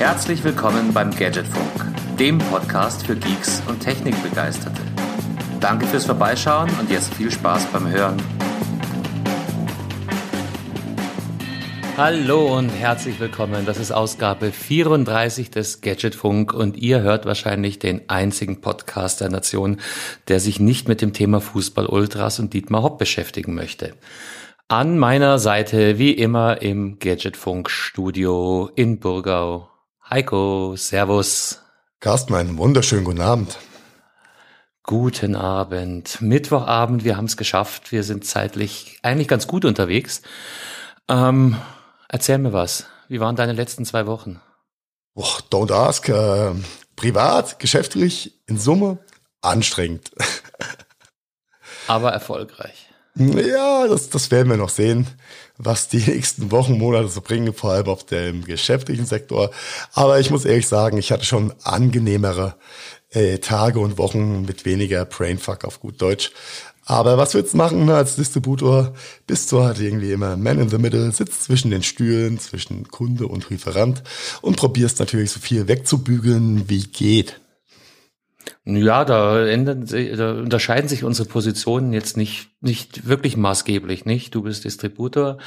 Herzlich willkommen beim Gadgetfunk, dem Podcast für Geeks und Technikbegeisterte. Danke fürs Vorbeischauen und jetzt viel Spaß beim Hören. Hallo und herzlich willkommen. Das ist Ausgabe 34 des Gadgetfunk und ihr hört wahrscheinlich den einzigen Podcast der Nation, der sich nicht mit dem Thema Fußball Ultras und Dietmar Hopp beschäftigen möchte. An meiner Seite wie immer im Gadgetfunk Studio in Burgau. Heiko, Servus. Carsten, einen wunderschönen guten Abend. Guten Abend. Mittwochabend, wir haben es geschafft. Wir sind zeitlich eigentlich ganz gut unterwegs. Ähm, Erzähl mir was. Wie waren deine letzten zwei Wochen? Oh, don't ask. Äh, privat, geschäftlich, in Summe anstrengend. Aber erfolgreich. Ja, das, das werden wir noch sehen, was die nächsten Wochen, Monate so bringen, vor allem auf dem geschäftlichen Sektor. Aber ich muss ehrlich sagen, ich hatte schon angenehmere äh, Tage und Wochen mit weniger Brainfuck auf gut Deutsch. Aber was willst du machen als Distributor? Bist du halt irgendwie immer Man in the Middle, sitzt zwischen den Stühlen, zwischen Kunde und Lieferant und probierst natürlich so viel wegzubügeln, wie geht. Ja, da, ändern, da unterscheiden sich unsere Positionen jetzt nicht, nicht wirklich maßgeblich, nicht? Du bist Distributor,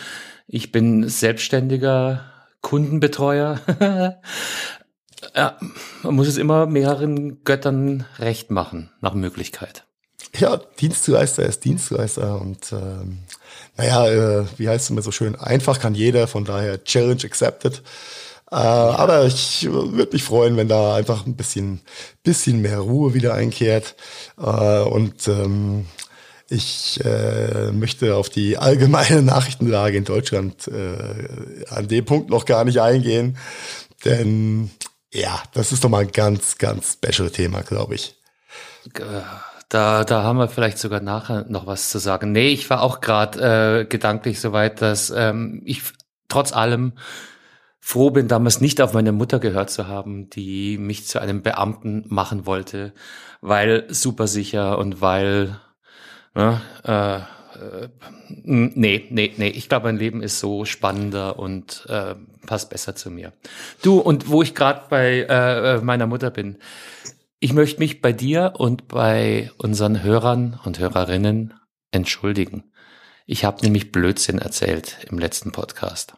ich bin selbstständiger Kundenbetreuer. ja, man muss es immer mehreren Göttern recht machen, nach Möglichkeit ja, Dienstleister ist Dienstleister und ähm, naja, äh, wie heißt es immer so schön, einfach kann jeder, von daher Challenge accepted. Äh. Aber ich würde mich freuen, wenn da einfach ein bisschen, bisschen mehr Ruhe wieder einkehrt. Äh, und ähm, ich äh, möchte auf die allgemeine Nachrichtenlage in Deutschland äh, an dem Punkt noch gar nicht eingehen. Denn ja, das ist doch mal ein ganz, ganz special Thema, glaube ich. Da, da haben wir vielleicht sogar nachher noch was zu sagen. Nee, ich war auch gerade äh, gedanklich soweit, dass ähm, ich trotz allem froh bin, damals nicht auf meine Mutter gehört zu haben, die mich zu einem Beamten machen wollte, weil super sicher und weil ne, äh, äh, nee, nee, nee. Ich glaube, mein Leben ist so spannender und äh, passt besser zu mir. Du, und wo ich gerade bei äh, meiner Mutter bin, ich möchte mich bei dir und bei unseren Hörern und Hörerinnen entschuldigen. Ich habe nämlich Blödsinn erzählt im letzten Podcast.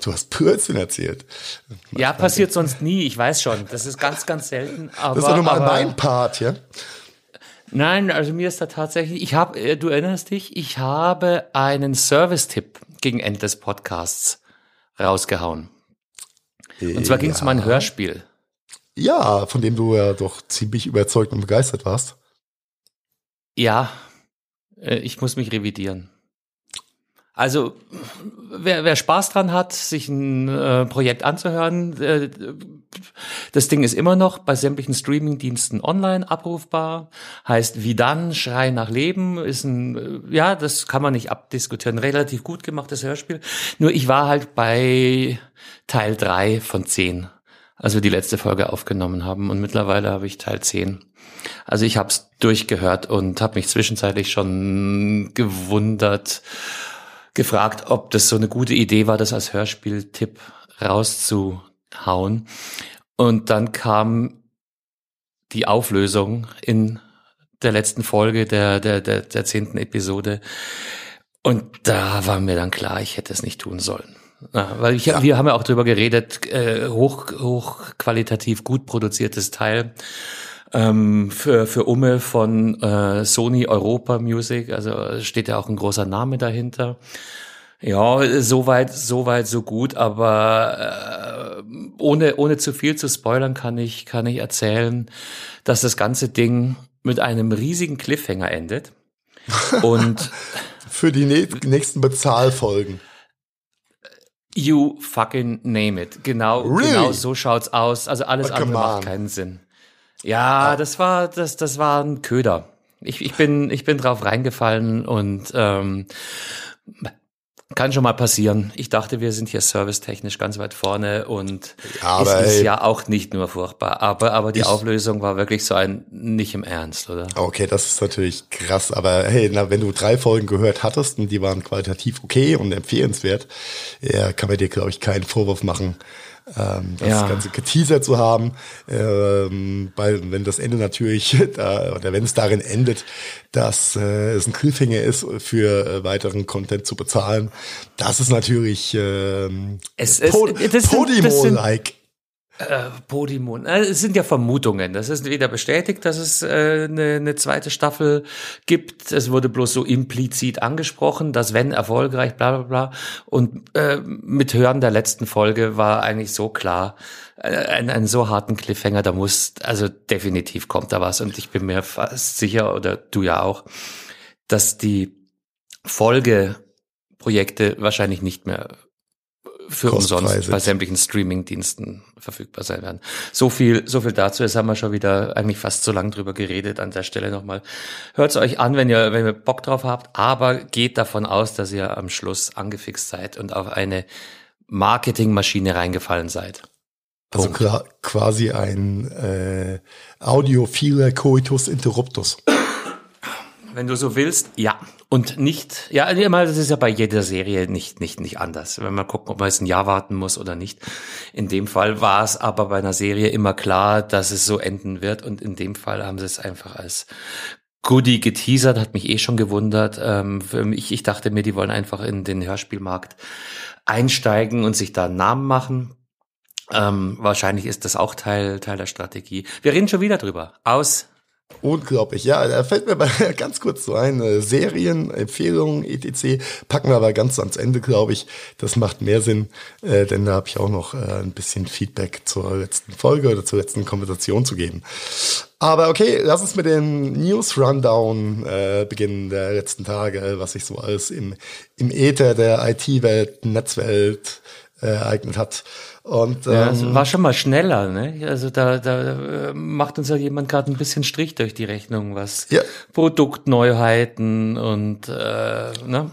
Du hast Blödsinn erzählt. Ja, passiert sonst nie, ich weiß schon. Das ist ganz, ganz selten. Aber, das ist doch normal mein Part, ja? Nein, also mir ist da tatsächlich, ich habe, äh, du erinnerst dich, ich habe einen Service-Tipp gegen Ende des Podcasts rausgehauen. Und zwar ging es ja. um ein Hörspiel. Ja, von dem du ja doch ziemlich überzeugt und begeistert warst. Ja, äh, ich muss mich revidieren. Also, wer, wer Spaß dran hat, sich ein äh, Projekt anzuhören, äh, das Ding ist immer noch bei sämtlichen Streamingdiensten online abrufbar. Heißt, wie dann, Schrei nach Leben, ist ein, äh, ja, das kann man nicht abdiskutieren. Relativ gut gemachtes Hörspiel. Nur ich war halt bei Teil drei von zehn als wir die letzte Folge aufgenommen haben. Und mittlerweile habe ich Teil 10. Also ich habe es durchgehört und habe mich zwischenzeitlich schon gewundert, gefragt, ob das so eine gute Idee war, das als Hörspieltipp rauszuhauen. Und dann kam die Auflösung in der letzten Folge der, der, der, der zehnten Episode. Und da war mir dann klar, ich hätte es nicht tun sollen. Ja, weil ich, ja. wir haben ja auch drüber geredet, äh, hoch, hochqualitativ gut produziertes Teil ähm, für, für Umme von äh, Sony Europa Music, also steht ja auch ein großer Name dahinter. Ja, soweit, soweit, so gut, aber äh, ohne, ohne zu viel zu spoilern kann ich, kann ich erzählen, dass das ganze Ding mit einem riesigen Cliffhanger endet. Und für die nächsten Bezahlfolgen. You fucking name it. Genau, really? genau so schaut's aus. Also alles oh, andere macht keinen Sinn. Ja, ah. das war, das, das war ein Köder. Ich, ich bin, ich bin drauf reingefallen und ähm, kann schon mal passieren. Ich dachte, wir sind hier servicetechnisch ganz weit vorne und aber, es ist ey, ja auch nicht nur furchtbar. Aber, aber die ich, Auflösung war wirklich so ein nicht im Ernst, oder? Okay, das ist natürlich krass. Aber hey, na, wenn du drei Folgen gehört hattest und die waren qualitativ okay und empfehlenswert, ja, kann man dir, glaube ich, keinen Vorwurf machen, ähm, das ja. Ganze geteasert zu haben, ähm, weil wenn das Ende natürlich, da, oder wenn es darin endet, dass äh, es ein Cliffhanger ist, für äh, weiteren Content zu bezahlen, das ist natürlich ähm, es, es, Podimo-like. Äh, Podimon. Äh, es sind ja Vermutungen. Das ist weder bestätigt, dass es äh, eine, eine zweite Staffel gibt. Es wurde bloß so implizit angesprochen, dass wenn erfolgreich, bla bla bla. Und äh, mit Hören der letzten Folge war eigentlich so klar, äh, einen so harten Cliffhanger, da muss, also definitiv kommt da was. Und ich bin mir fast sicher, oder du ja auch, dass die Folgeprojekte wahrscheinlich nicht mehr für umsonst bei sämtlichen Streaming-Diensten verfügbar sein werden. So viel, so viel dazu. Jetzt haben wir schon wieder eigentlich fast so lang drüber geredet. An der Stelle nochmal. Hört es euch an, wenn ihr, wenn ihr Bock drauf habt, aber geht davon aus, dass ihr am Schluss angefixt seid und auf eine Marketingmaschine reingefallen seid. Also klar, quasi ein äh, audiophiler Coitus Interruptus. Wenn du so willst, ja. Und nicht, ja, immer, das ist ja bei jeder Serie nicht, nicht, nicht anders. Wenn man gucken, ob man jetzt ein Jahr warten muss oder nicht. In dem Fall war es aber bei einer Serie immer klar, dass es so enden wird. Und in dem Fall haben sie es einfach als Goodie geteasert, hat mich eh schon gewundert. Ähm, mich, ich dachte mir, die wollen einfach in den Hörspielmarkt einsteigen und sich da einen Namen machen. Ähm, wahrscheinlich ist das auch Teil, Teil der Strategie. Wir reden schon wieder drüber. Aus Unglaublich. Ja, da fällt mir mal ganz kurz so ein. Äh, Serien, Empfehlungen, etc. packen wir aber ganz ans Ende, glaube ich. Das macht mehr Sinn, äh, denn da habe ich auch noch äh, ein bisschen Feedback zur letzten Folge oder zur letzten Konversation zu geben. Aber okay, lass uns mit dem News Rundown äh, beginnen der letzten Tage, was sich so alles im, im Äther der IT-Welt, Netzwelt ereignet hat. Und, ähm, ja, es war schon mal schneller, ne? Also da, da macht uns ja jemand gerade ein bisschen Strich durch die Rechnung, was ja. Produktneuheiten und äh, ne?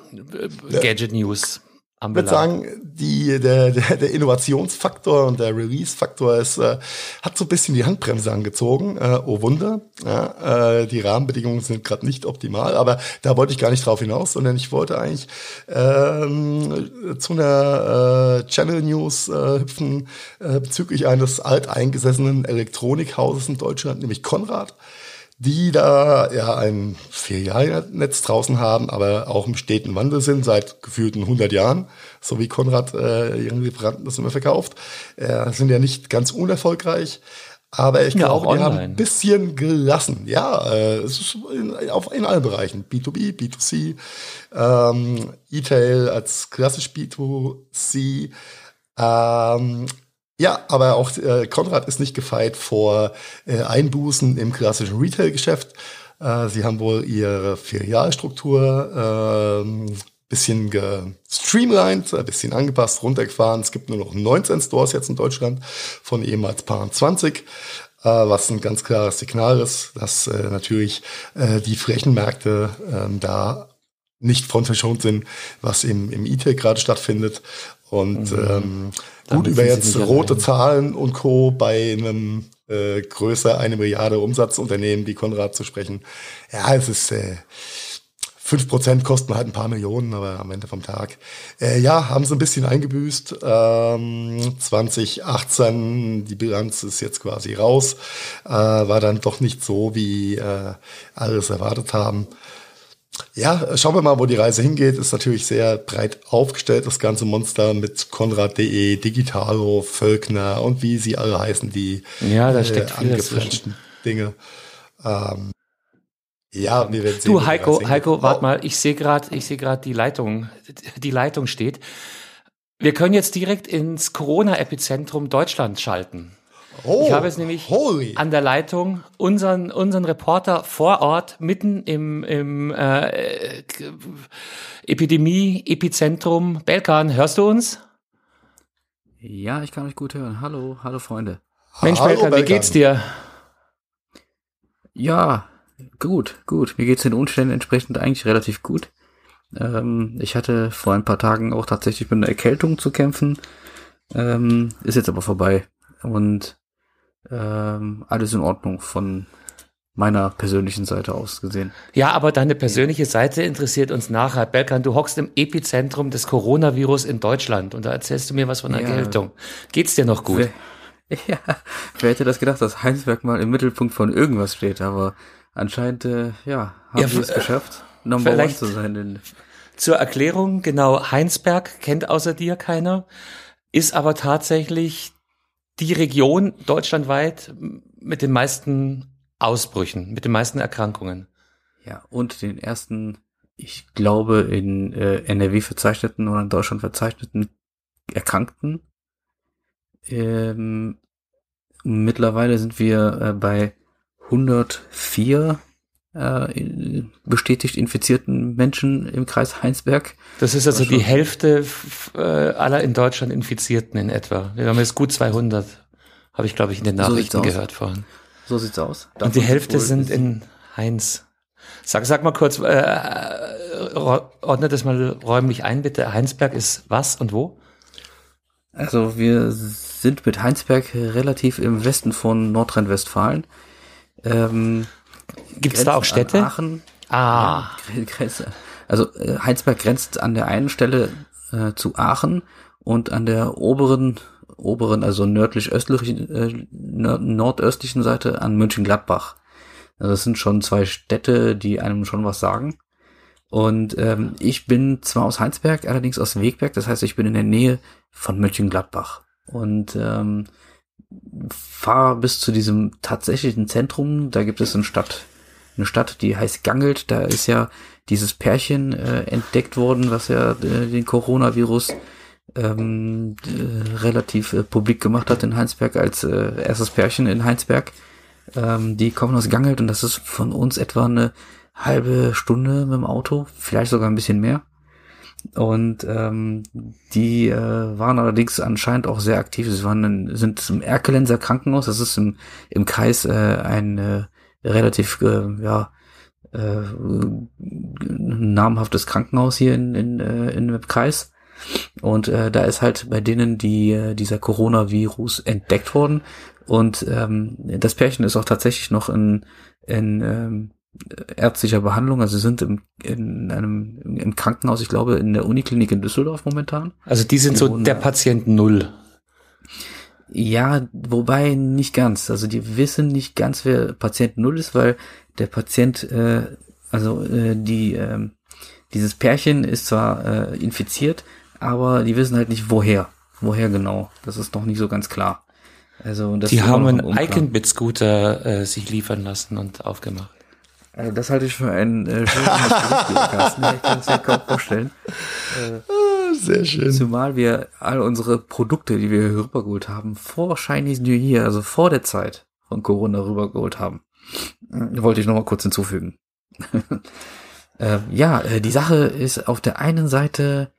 Gadget News ich würde sagen, die, der, der, der Innovationsfaktor und der Release-Faktor ist, äh, hat so ein bisschen die Handbremse angezogen. Äh, oh Wunder. Ja, äh, die Rahmenbedingungen sind gerade nicht optimal, aber da wollte ich gar nicht drauf hinaus, sondern ich wollte eigentlich ähm, zu einer äh, Channel News äh, hüpfen äh, bezüglich eines alteingesessenen Elektronikhauses in Deutschland, nämlich Konrad die da ja ein Filialnetz draußen haben, aber auch im steten Wandel sind seit gefühlten 100 Jahren, so wie Konrad äh, ihren Lieferanten das immer verkauft, äh, sind ja nicht ganz unerfolgreich. Aber ich ja, glaube, die haben ein bisschen gelassen. Ja, äh, es ist in, auf, in allen Bereichen. B2B, B2C, ähm, E-Tail als klassisch B2C. Ähm, ja, aber auch äh, Konrad ist nicht gefeit vor äh, Einbußen im klassischen Retail-Geschäft. Äh, sie haben wohl ihre Filialstruktur äh, bisschen gestreamlined, ein bisschen angepasst, runtergefahren. Es gibt nur noch 19 Stores jetzt in Deutschland von ehemals paar 20 äh, was ein ganz klares Signal ist, dass äh, natürlich äh, die Flächenmärkte äh, da nicht von verschont sind, was im, im E-Tail gerade stattfindet. Und mhm. ähm, Gut, über jetzt rote Zahlen und Co. bei einem äh, größer eine Milliarde Umsatzunternehmen wie Konrad zu sprechen. Ja, es ist äh, 5% kosten halt ein paar Millionen, aber am Ende vom Tag. Äh, ja, haben sie ein bisschen eingebüßt. Ähm, 2018, die Bilanz ist jetzt quasi raus. Äh, war dann doch nicht so, wie äh, alles erwartet haben. Ja, schauen wir mal, wo die Reise hingeht. Ist natürlich sehr breit aufgestellt, das ganze Monster mit Konrad.de, Digitalo, Völkner und wie sie alle heißen, die ja, da steckt äh, angefletschten Dinge. Ähm, ja, wir werden sehen. Du, Heiko, Heiko, warte mal, ich sehe gerade, ich sehe gerade die Leitung, die Leitung steht. Wir können jetzt direkt ins Corona-Epizentrum Deutschland schalten. Oh, ich habe jetzt nämlich holy. an der Leitung unseren, unseren Reporter vor Ort mitten im, im äh, Epidemie-Epizentrum. Belkan, hörst du uns? Ja, ich kann euch gut hören. Hallo, hallo Freunde. Mensch, hallo, Belkan, wie geht's dir? Ja, gut, gut. Mir geht's den Umständen entsprechend eigentlich relativ gut. Ähm, ich hatte vor ein paar Tagen auch tatsächlich mit einer Erkältung zu kämpfen. Ähm, ist jetzt aber vorbei. Und ähm, alles in Ordnung von meiner persönlichen Seite aus gesehen. Ja, aber deine persönliche Seite interessiert uns nachher. Belkan, du hockst im Epizentrum des Coronavirus in Deutschland und da erzählst du mir was von Erkältung. Ja. Geht's dir noch gut? Wer, ja, wer hätte das gedacht, dass Heinsberg mal im Mittelpunkt von irgendwas steht, aber anscheinend, äh, ja, haben ja, sie es geschafft, Number One zu sein. Zur Erklärung, genau, Heinsberg kennt außer dir keiner, ist aber tatsächlich die Region deutschlandweit mit den meisten Ausbrüchen, mit den meisten Erkrankungen. Ja, und den ersten, ich glaube, in äh, NRW verzeichneten oder in Deutschland verzeichneten Erkrankten. Ähm, mittlerweile sind wir äh, bei 104 äh, bestätigt infizierten Menschen im Kreis Heinsberg. Das ist also die Hälfte äh, aller in Deutschland Infizierten in etwa. Wir haben jetzt gut 200, habe ich glaube ich in den Nachrichten so gehört vorhin. So sieht's aus. Davon Und die Hälfte sind in Heinz. Sag, sag mal kurz, äh, ordne das mal räumlich ein, bitte. Heinsberg ist was und wo? Also wir sind mit Heinsberg relativ im Westen von Nordrhein-Westfalen. Ähm, Gibt es da auch Städte? Aachen. Ah. Ja, also äh, Heinsberg grenzt an der einen Stelle äh, zu Aachen und an der oberen oberen, also nördlich-östlichen, äh, nordöstlichen Seite an Mönchengladbach. Also das sind schon zwei Städte, die einem schon was sagen. Und ähm, ich bin zwar aus Heinsberg, allerdings aus Wegberg, das heißt, ich bin in der Nähe von Mönchengladbach. Und ähm, fahre bis zu diesem tatsächlichen Zentrum. Da gibt es eine Stadt, eine Stadt, die heißt Gangelt. Da ist ja dieses Pärchen äh, entdeckt worden, was ja äh, den Coronavirus ähm, äh, relativ äh, publik gemacht hat in Heinsberg als äh, erstes Pärchen in Heinsberg. Ähm, die kommen aus Gangelt und das ist von uns etwa eine halbe Stunde mit dem Auto, vielleicht sogar ein bisschen mehr. Und ähm, die äh, waren allerdings anscheinend auch sehr aktiv. Sie waren in, sind im Erkelenser Krankenhaus. Das ist im, im Kreis äh, ein äh, relativ äh, ja äh, namhaftes Krankenhaus hier in, in, äh, in dem Kreis. Und äh, da ist halt bei denen die, äh, dieser Coronavirus entdeckt worden. Und ähm, das Pärchen ist auch tatsächlich noch in, in ähm, ärztlicher Behandlung. Also sie sind im, in einem im Krankenhaus, ich glaube, in der Uniklinik in Düsseldorf momentan. Also die sind die so der Patient Null. Ja, wobei nicht ganz. Also die wissen nicht ganz, wer Patient Null ist, weil der Patient, äh, also äh, die, äh, dieses Pärchen ist zwar äh, infiziert, aber die wissen halt nicht woher. Woher genau. Das ist noch nicht so ganz klar. Also, das die haben einen Iconbit-Scooter äh, sich liefern lassen und aufgemacht. Also das halte ich für einen äh, schönen Carsten. Ich kann es mir kaum vorstellen. Äh, ah, Sehr schön. Zumal wir all unsere Produkte, die wir rübergeholt haben, vor Chinese New Year, also vor der Zeit von Corona rübergeholt haben. Äh, wollte ich nochmal kurz hinzufügen. äh, ja, äh, die Sache ist auf der einen Seite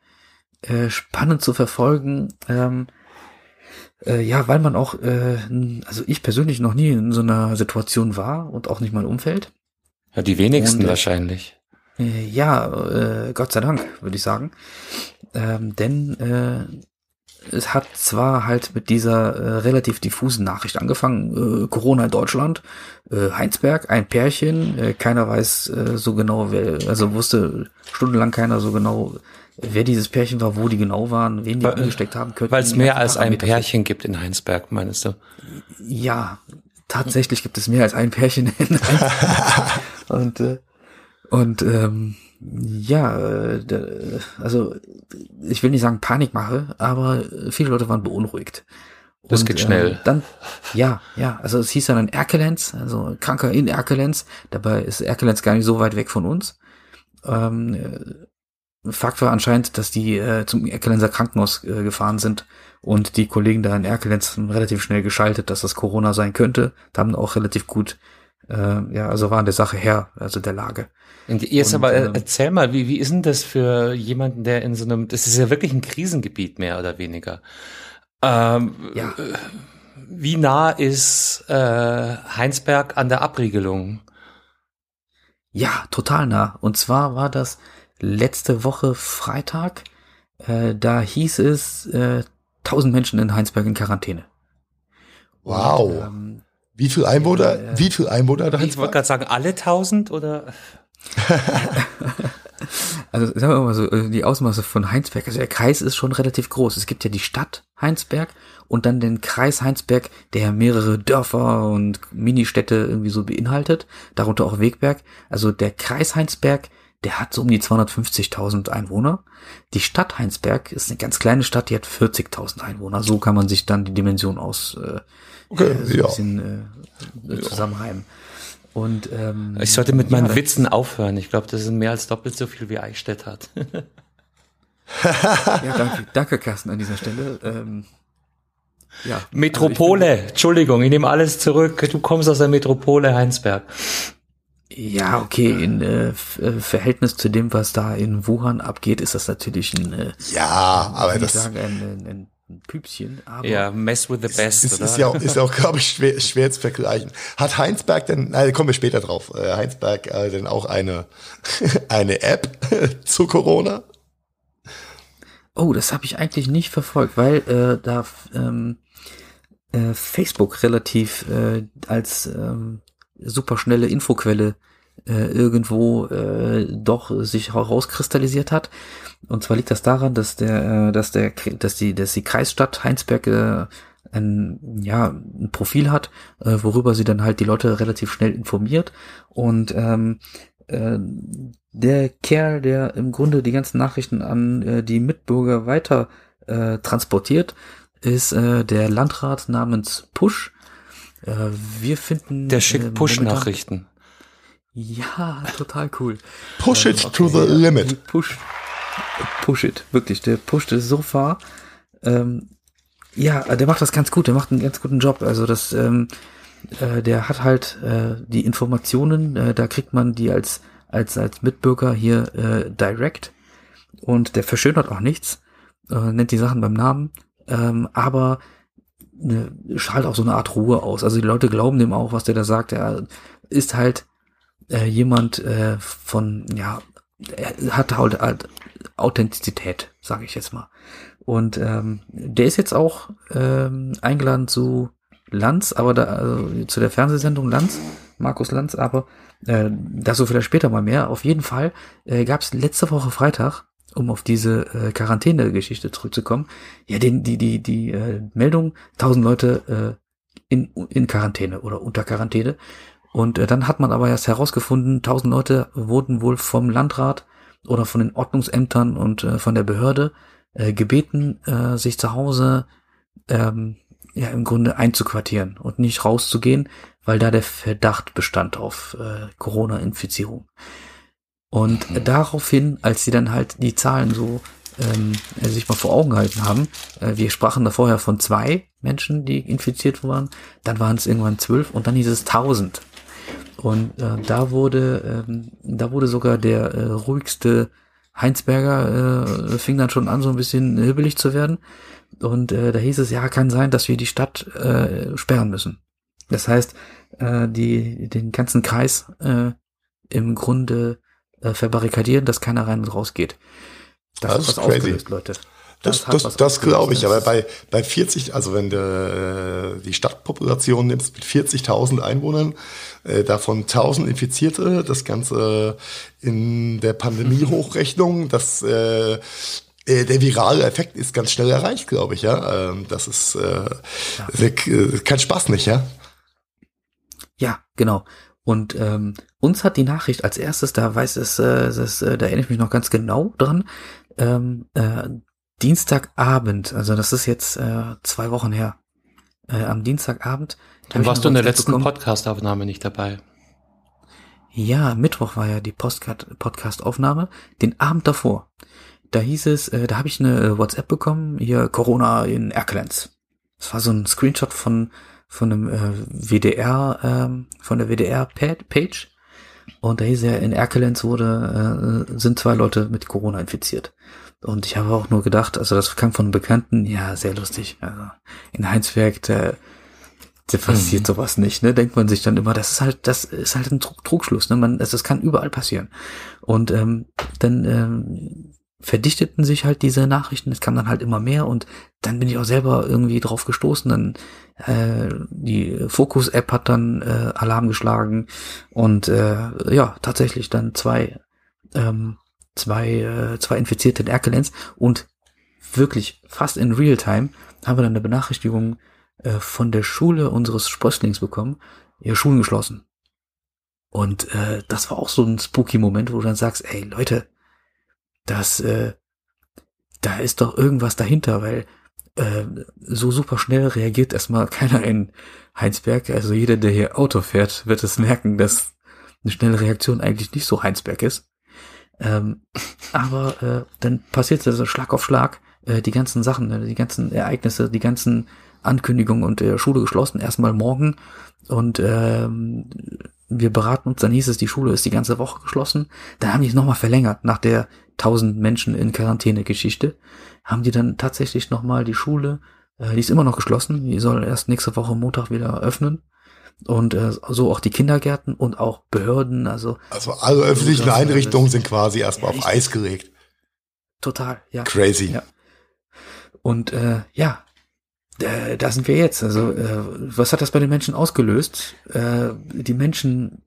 äh, spannend zu verfolgen. Ähm, äh, ja, weil man auch, äh, also ich persönlich noch nie in so einer Situation war und auch nicht mein Umfeld. Ja, die wenigsten und, äh, wahrscheinlich. Äh, ja, äh, Gott sei Dank, würde ich sagen. Ähm, denn äh, es hat zwar halt mit dieser äh, relativ diffusen Nachricht angefangen, äh, Corona in Deutschland, Heinsberg, ein Pärchen, keiner weiß so genau, wer, also wusste stundenlang keiner so genau, wer dieses Pärchen war, wo die genau waren, wen die weil, angesteckt haben könnten. Weil es mehr als ein Pärchen gibt in Heinsberg, meinst du? Ja, tatsächlich gibt es mehr als ein Pärchen in und äh, und ähm, ja, äh, also ich will nicht sagen Panikmache, aber viele Leute waren beunruhigt. Das und, geht schnell. Äh, dann, ja, ja, also es hieß dann Erkelenz, also Kranker in Erkelenz. Dabei ist Erkelenz gar nicht so weit weg von uns. Ähm, Fakt war anscheinend, dass die äh, zum Erkelenzer Krankenhaus äh, gefahren sind und die Kollegen da in Erkelenz haben relativ schnell geschaltet, dass das Corona sein könnte. Da haben auch relativ gut, äh, ja, also waren der Sache her, also der Lage. Und jetzt und, aber äh, erzähl mal, wie, wie ist denn das für jemanden, der in so einem, das ist ja wirklich ein Krisengebiet mehr oder weniger. Ähm, ja. Wie nah ist äh, Heinsberg an der Abriegelung? Ja, total nah. Und zwar war das letzte Woche Freitag. Äh, da hieß es, äh, 1000 Menschen in Heinsberg in Quarantäne. Wow. Und, ähm, Wie viel Einwohner, ja. wie viel Einwohner hat Ich wollte Heinsberg? gerade sagen, alle tausend oder? Also sagen wir mal so, äh, die Ausmaße von Heinsberg, also der Kreis ist schon relativ groß. Es gibt ja die Stadt Heinsberg und dann den Kreis Heinsberg, der mehrere Dörfer und Ministädte irgendwie so beinhaltet, darunter auch Wegberg. Also der Kreis Heinsberg, der hat so um die 250.000 Einwohner. Die Stadt Heinsberg ist eine ganz kleine Stadt, die hat 40.000 Einwohner. So kann man sich dann die Dimension aus äh, Okay, äh, so ein ja. bisschen äh, zusammenreimen. Und ähm, Ich sollte mit meinen ja, Witzen aufhören. Ich glaube, das sind mehr als doppelt so viel wie Eichstätt hat. Ja, danke, danke Carsten an dieser Stelle. Ähm, ja, Metropole, Entschuldigung, ich nehme alles zurück. Du kommst aus der Metropole Heinsberg. Ja, okay, in äh, äh, Verhältnis zu dem, was da in Wuhan abgeht, ist das natürlich ein, äh, Ja, aber das sagen, ein, ein, ein Püpschen, aber Ja, mess with the best, ist, oder? ist ja auch, ist ja auch glaube ich, schwer, schwer zu vergleichen. Hat Heinsberg denn, nein, kommen wir später drauf, äh, Heinsberg äh, denn auch eine, eine App zu Corona? Oh, das habe ich eigentlich nicht verfolgt, weil äh, da ähm, äh, Facebook relativ äh, als ähm, superschnelle Infoquelle äh, irgendwo äh, doch sich herauskristallisiert hat. Und zwar liegt das daran, dass der, äh, dass der, dass die, dass die Kreisstadt Heinsberg äh, ein, ja, ein Profil hat, äh, worüber sie dann halt die Leute relativ schnell informiert. Und ähm, äh, der Kerl, der im Grunde die ganzen Nachrichten an äh, die Mitbürger weiter äh, transportiert, ist äh, der Landrat namens Push. Äh, wir finden Der schickt äh, Push-Nachrichten. Ja, total cool. Push it Ähm, to the ja. limit. Push, push it, wirklich. Der pusht es so far. Ähm, ja, der macht das ganz gut. Der macht einen ganz guten Job. Also das, ähm, äh, der hat halt äh, die Informationen. Äh, da kriegt man die als als als Mitbürger hier äh, direkt und der verschönert auch nichts, äh, nennt die Sachen beim Namen, ähm, aber ne, strahlt auch so eine Art Ruhe aus. Also die Leute glauben dem auch, was der da sagt. Er ist halt äh, jemand äh, von, ja, er hat halt, halt Authentizität, sage ich jetzt mal. Und ähm, der ist jetzt auch ähm, eingeladen zu Lanz, aber da, also zu der Fernsehsendung Lanz, Markus Lanz, aber äh, dazu vielleicht später mal mehr. Auf jeden Fall äh, gab es letzte Woche Freitag, um auf diese äh, Quarantäne-Geschichte zurückzukommen, ja, den, die, die, die äh, Meldung, 1000 Leute äh, in, in Quarantäne oder unter Quarantäne. Und äh, dann hat man aber erst herausgefunden, 1000 Leute wurden wohl vom Landrat oder von den Ordnungsämtern und äh, von der Behörde äh, gebeten, äh, sich zu Hause ähm, ja im Grunde einzuquartieren und nicht rauszugehen, weil da der Verdacht bestand auf äh, Corona-Infizierung. Und äh, daraufhin, als sie dann halt die Zahlen so ähm, äh, sich mal vor Augen gehalten haben, äh, wir sprachen da vorher von zwei Menschen, die infiziert waren, dann waren es irgendwann zwölf und dann hieß es tausend. Und äh, da wurde, ähm, da wurde sogar der äh, ruhigste Heinsberger äh, fing dann schon an, so ein bisschen hibbelig zu werden. Und äh, da hieß es, ja, kann sein, dass wir die Stadt äh, sperren müssen. Das heißt, äh, die den ganzen Kreis äh, im Grunde äh, verbarrikadieren, dass keiner rein und raus geht. Das hat ist was crazy. ausgelöst, Leute. Das, das, was das glaube ich, aber bei, bei 40, also wenn du äh, die Stadtpopulation nimmst mit 40.000 Einwohnern, äh, davon 1000 Infizierte, das Ganze in der Pandemie-Hochrechnung, das äh, äh, der virale Effekt ist ganz schnell erreicht, glaube ich, ja. Ähm, das ist äh, äh, kein Spaß nicht, ja. Ja, genau. Und ähm, uns hat die Nachricht als erstes, da weiß es, äh, das, äh, da erinnere ich mich noch ganz genau dran, ähm, äh, Dienstagabend, also das ist jetzt äh, zwei Wochen her, äh, am Dienstagabend. Dann warst du in der letzten. Podcast-Aufnahme nicht dabei. Ja, Mittwoch war ja die Podcast-Aufnahme. Den Abend davor, da hieß es, äh, da habe ich eine äh, WhatsApp bekommen, hier Corona in Erkelenz. Das war so ein Screenshot von von einem äh, WDR, ähm, von der WDR-Page. Und da hieß ja, in Erkelenz wurde, äh, sind zwei Leute mit Corona infiziert. Und ich habe auch nur gedacht, also das kam von einem Bekannten, ja, sehr lustig. Also in Heinsberg, der, der passiert sowas nicht, ne? Denkt man sich dann immer, das ist halt, das ist halt ein Trug, Trugschluss, ne? Man, das, das kann überall passieren. Und ähm, dann ähm, verdichteten sich halt diese Nachrichten, es kam dann halt immer mehr und dann bin ich auch selber irgendwie drauf gestoßen, dann äh, die Focus-App hat dann äh, Alarm geschlagen und äh, ja, tatsächlich dann zwei, ähm, zwei, äh, zwei Infizierte in Erkelenz und wirklich fast in Realtime haben wir dann eine Benachrichtigung äh, von der Schule unseres Sprösslings bekommen, ihre Schulen geschlossen. Und äh, das war auch so ein spooky Moment, wo du dann sagst, ey Leute, das, äh, da ist doch irgendwas dahinter, weil äh, so super schnell reagiert erstmal keiner in Heinsberg. Also jeder, der hier Auto fährt, wird es merken, dass eine schnelle Reaktion eigentlich nicht so Heinsberg ist. Ähm, aber äh, dann passiert es also Schlag auf Schlag, äh, die ganzen Sachen, äh, die ganzen Ereignisse, die ganzen Ankündigungen und äh, Schule geschlossen, erstmal morgen und ähm, wir beraten uns, dann hieß es, die Schule ist die ganze Woche geschlossen. Dann haben die es nochmal verlängert nach der 1000 Menschen in Quarantäne Geschichte. Haben die dann tatsächlich nochmal die Schule, äh, die ist immer noch geschlossen, die soll erst nächste Woche Montag wieder öffnen. Und äh, so auch die Kindergärten und auch Behörden, also. Also alle öffentlichen Einrichtungen sind quasi erstmal auf Eis gelegt. Total, ja. Crazy. Ja. Und äh, ja, äh, da sind wir jetzt. Also, äh, was hat das bei den Menschen ausgelöst? Äh, die Menschen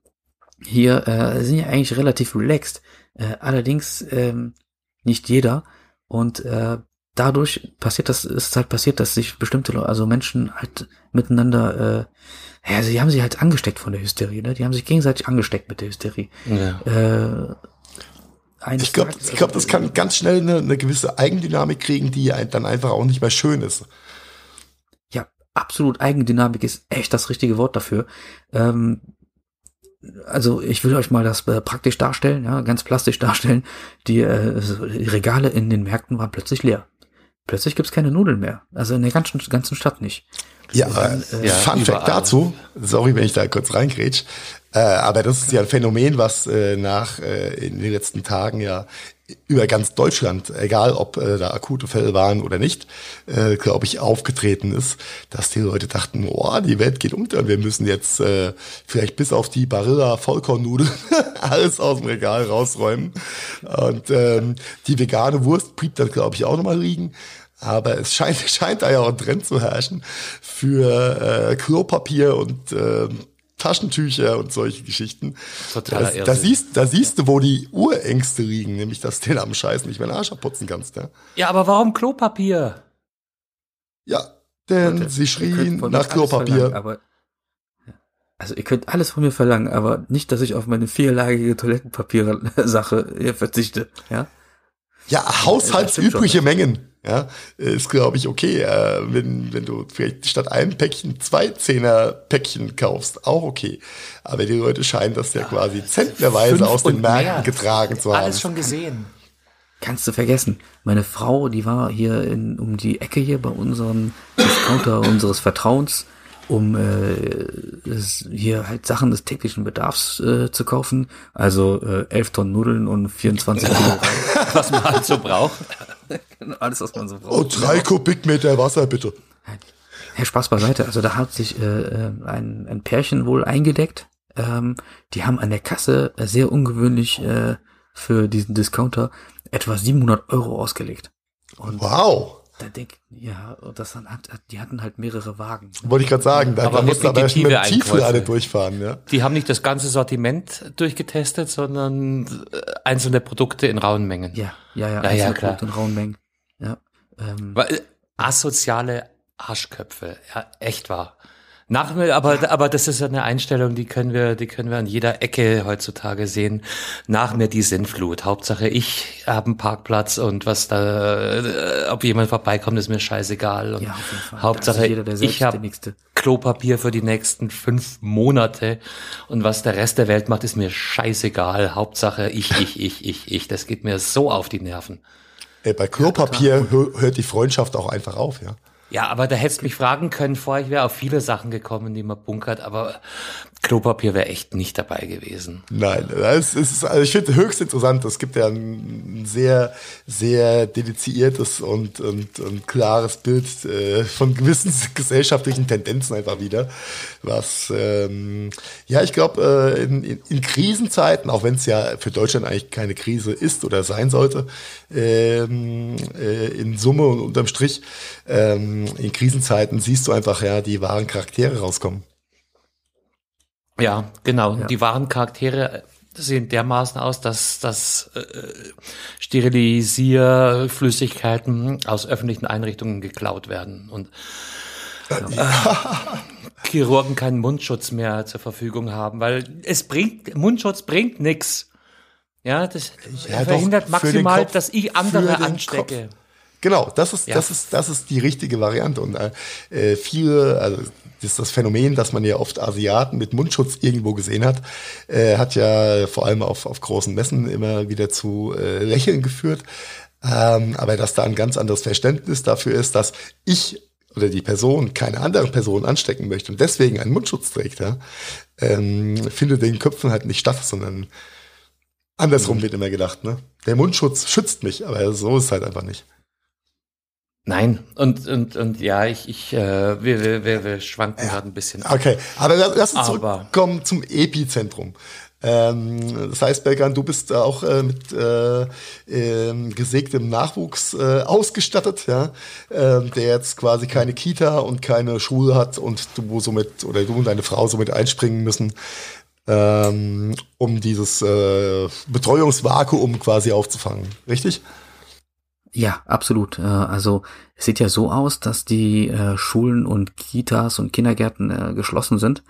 hier äh, sind ja eigentlich relativ relaxed. Äh, allerdings ähm, nicht jeder. Und äh, dadurch passiert das, ist halt passiert, dass sich bestimmte Leute, also Menschen halt miteinander, äh, ja, sie haben sich halt angesteckt von der Hysterie, ne? Die haben sich gegenseitig angesteckt mit der Hysterie. Ja. Äh, ich glaube, ich glaub, das kann ganz schnell eine, eine gewisse Eigendynamik kriegen, die dann einfach auch nicht mehr schön ist absolut Eigendynamik ist echt das richtige Wort dafür. Ähm, also ich will euch mal das äh, praktisch darstellen, ja, ganz plastisch darstellen. Die, äh, die Regale in den Märkten waren plötzlich leer. Plötzlich gibt's keine Nudeln mehr. Also in der ganzen, ganzen Stadt nicht. Ja, dann, äh, ja Fun Fact dazu, sorry, wenn ich da kurz reingrätsch, äh, aber das ist ja ein Phänomen, was äh, nach äh, in den letzten Tagen ja über ganz Deutschland, egal ob äh, da akute Fälle waren oder nicht, äh, glaube ich, aufgetreten ist, dass die Leute dachten, oh, die Welt geht unter und wir müssen jetzt äh, vielleicht bis auf die Barilla Vollkornnudeln alles aus dem Regal rausräumen. Und ähm, die vegane Wurst blieb dann, glaube ich, auch nochmal liegen. Aber es scheint, scheint da ja auch ein Trend zu herrschen für äh, Klopapier und äh, Taschentücher und solche Geschichten. Total da, da siehst, da siehst du, wo die Urängste liegen, nämlich dass du den am Scheiß nicht mehr den Arsch abputzen kannst. Ja, ja aber warum Klopapier? Ja, denn Leute, sie schrien nach Klopapier. Aber, also ihr könnt alles von mir verlangen, aber nicht, dass ich auf meine vierlagige Toilettenpapier-Sache verzichte. Ja, ja haushaltsübliche Mengen ja, ist glaube ich okay, äh, wenn, wenn du vielleicht statt einem Päckchen zwei Zehner-Päckchen kaufst, auch okay. Aber die Leute scheinen das ja, ja quasi zentnerweise aus den Märkten getragen zu haben. Alles schon gesehen. Kannst du vergessen. Meine Frau, die war hier in, um die Ecke hier bei unserem Discounter unseres Vertrauens, um äh, hier halt Sachen des täglichen Bedarfs äh, zu kaufen. Also äh, 11 Tonnen Nudeln und 24 Kilo. Was man halt so braucht. Genau, alles, was man so braucht. Oh, drei Kubikmeter Wasser, bitte. Herr Spaß beiseite. Also da hat sich äh, äh, ein, ein Pärchen wohl eingedeckt. Ähm, die haben an der Kasse äh, sehr ungewöhnlich äh, für diesen Discounter etwa 700 Euro ausgelegt. Und wow. Da denk, ja, das hat, die hatten halt mehrere Wagen. Wollte ich gerade sagen, da, aber aber mit Tiefel alle durchfahren, ja. Die haben nicht das ganze Sortiment durchgetestet, sondern äh, einzelne Produkte in rauen Mengen. Ja, ja, ja, ja, ja klar. in rauen Mengen. Ja. Ähm, Weil, asoziale Arschköpfe, ja, echt wahr. Nach mir, aber, aber das ist ja eine Einstellung, die können wir, die können wir an jeder Ecke heutzutage sehen. Nach mir die Sinnflut. Hauptsache ich habe einen Parkplatz und was da, äh, ob jemand vorbeikommt, ist mir scheißegal. Und ja, auf jeden Fall. Hauptsache jeder, ich habe Klopapier für die nächsten fünf Monate und was der Rest der Welt macht, ist mir scheißegal. Hauptsache ich, ich, ich, ich, ich. Das geht mir so auf die Nerven. Ey, bei Klopapier ja, hört die Freundschaft auch einfach auf, ja. Ja, aber da hättest du mich fragen können, vorher ich wäre auf viele Sachen gekommen, die man bunkert, aber Klopapier wäre echt nicht dabei gewesen. Nein, es ist, also ich finde höchst interessant. Es gibt ja ein sehr, sehr dediziertes und, und, und klares Bild äh, von gewissen gesellschaftlichen Tendenzen einfach wieder. Was, ähm, ja, ich glaube, äh, in, in, in Krisenzeiten, auch wenn es ja für Deutschland eigentlich keine Krise ist oder sein sollte, ähm, äh, in Summe und unterm Strich, ähm, in Krisenzeiten siehst du einfach, ja, die wahren Charaktere rauskommen. Ja, genau. Ja. Die wahren Charaktere sehen dermaßen aus, dass, dass äh, Sterilisierflüssigkeiten aus öffentlichen Einrichtungen geklaut werden und äh, Chirurgen keinen Mundschutz mehr zur Verfügung haben, weil es bringt Mundschutz bringt nix. Ja, das ja, verhindert doch, maximal, Kopf, dass ich andere anstecke. Kopf. Genau, das ist, ja. das ist, das ist die richtige Variante. Und äh, viele, also das ist das Phänomen, dass man ja oft Asiaten mit Mundschutz irgendwo gesehen hat, äh, hat ja vor allem auf, auf großen Messen immer wieder zu äh, Lächeln geführt. Ähm, aber dass da ein ganz anderes Verständnis dafür ist, dass ich oder die Person keine andere Person anstecken möchte und deswegen einen Mundschutz trägt, ja, ähm, findet in den Köpfen halt nicht statt, sondern andersrum mhm. wird immer gedacht. Ne? Der Mundschutz schützt mich, aber so ist es halt einfach nicht. Nein, und, und, und ja, ich, ich äh, wir, wir, wir, wir schwanken ja. gerade ein bisschen. Okay, aber lass uns zurückkommen zum Epizentrum. Ähm, das heißt, Belgan, du bist auch äh, mit äh, äh, gesägtem Nachwuchs äh, ausgestattet, ja, äh, der jetzt quasi keine Kita und keine Schule hat und du somit oder du und deine Frau somit einspringen müssen, ähm, um dieses äh, Betreuungsvakuum quasi aufzufangen. Richtig? Ja, absolut. Äh, also es sieht ja so aus, dass die äh, Schulen und Kitas und Kindergärten äh, geschlossen sind.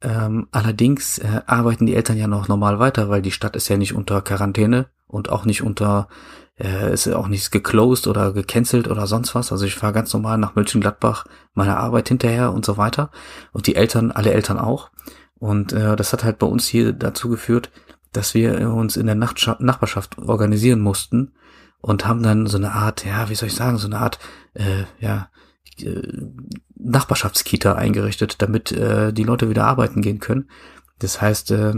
Ähm, allerdings arbeiten die Eltern ja noch normal weiter, weil die Stadt ist ja nicht unter Quarantäne und auch nicht unter, ist auch nichts geclosed oder gecancelt oder sonst was. Also ich fahre ganz normal nach Mönchengladbach meiner Arbeit hinterher und so weiter. Und die Eltern, alle Eltern auch. Und das hat halt bei uns hier dazu geführt, dass wir uns in der Nachbarschaft organisieren mussten und haben dann so eine Art, ja, wie soll ich sagen, so eine Art, äh, ja, äh, Nachbarschaftskita eingerichtet, damit äh, die Leute wieder arbeiten gehen können. Das heißt, äh,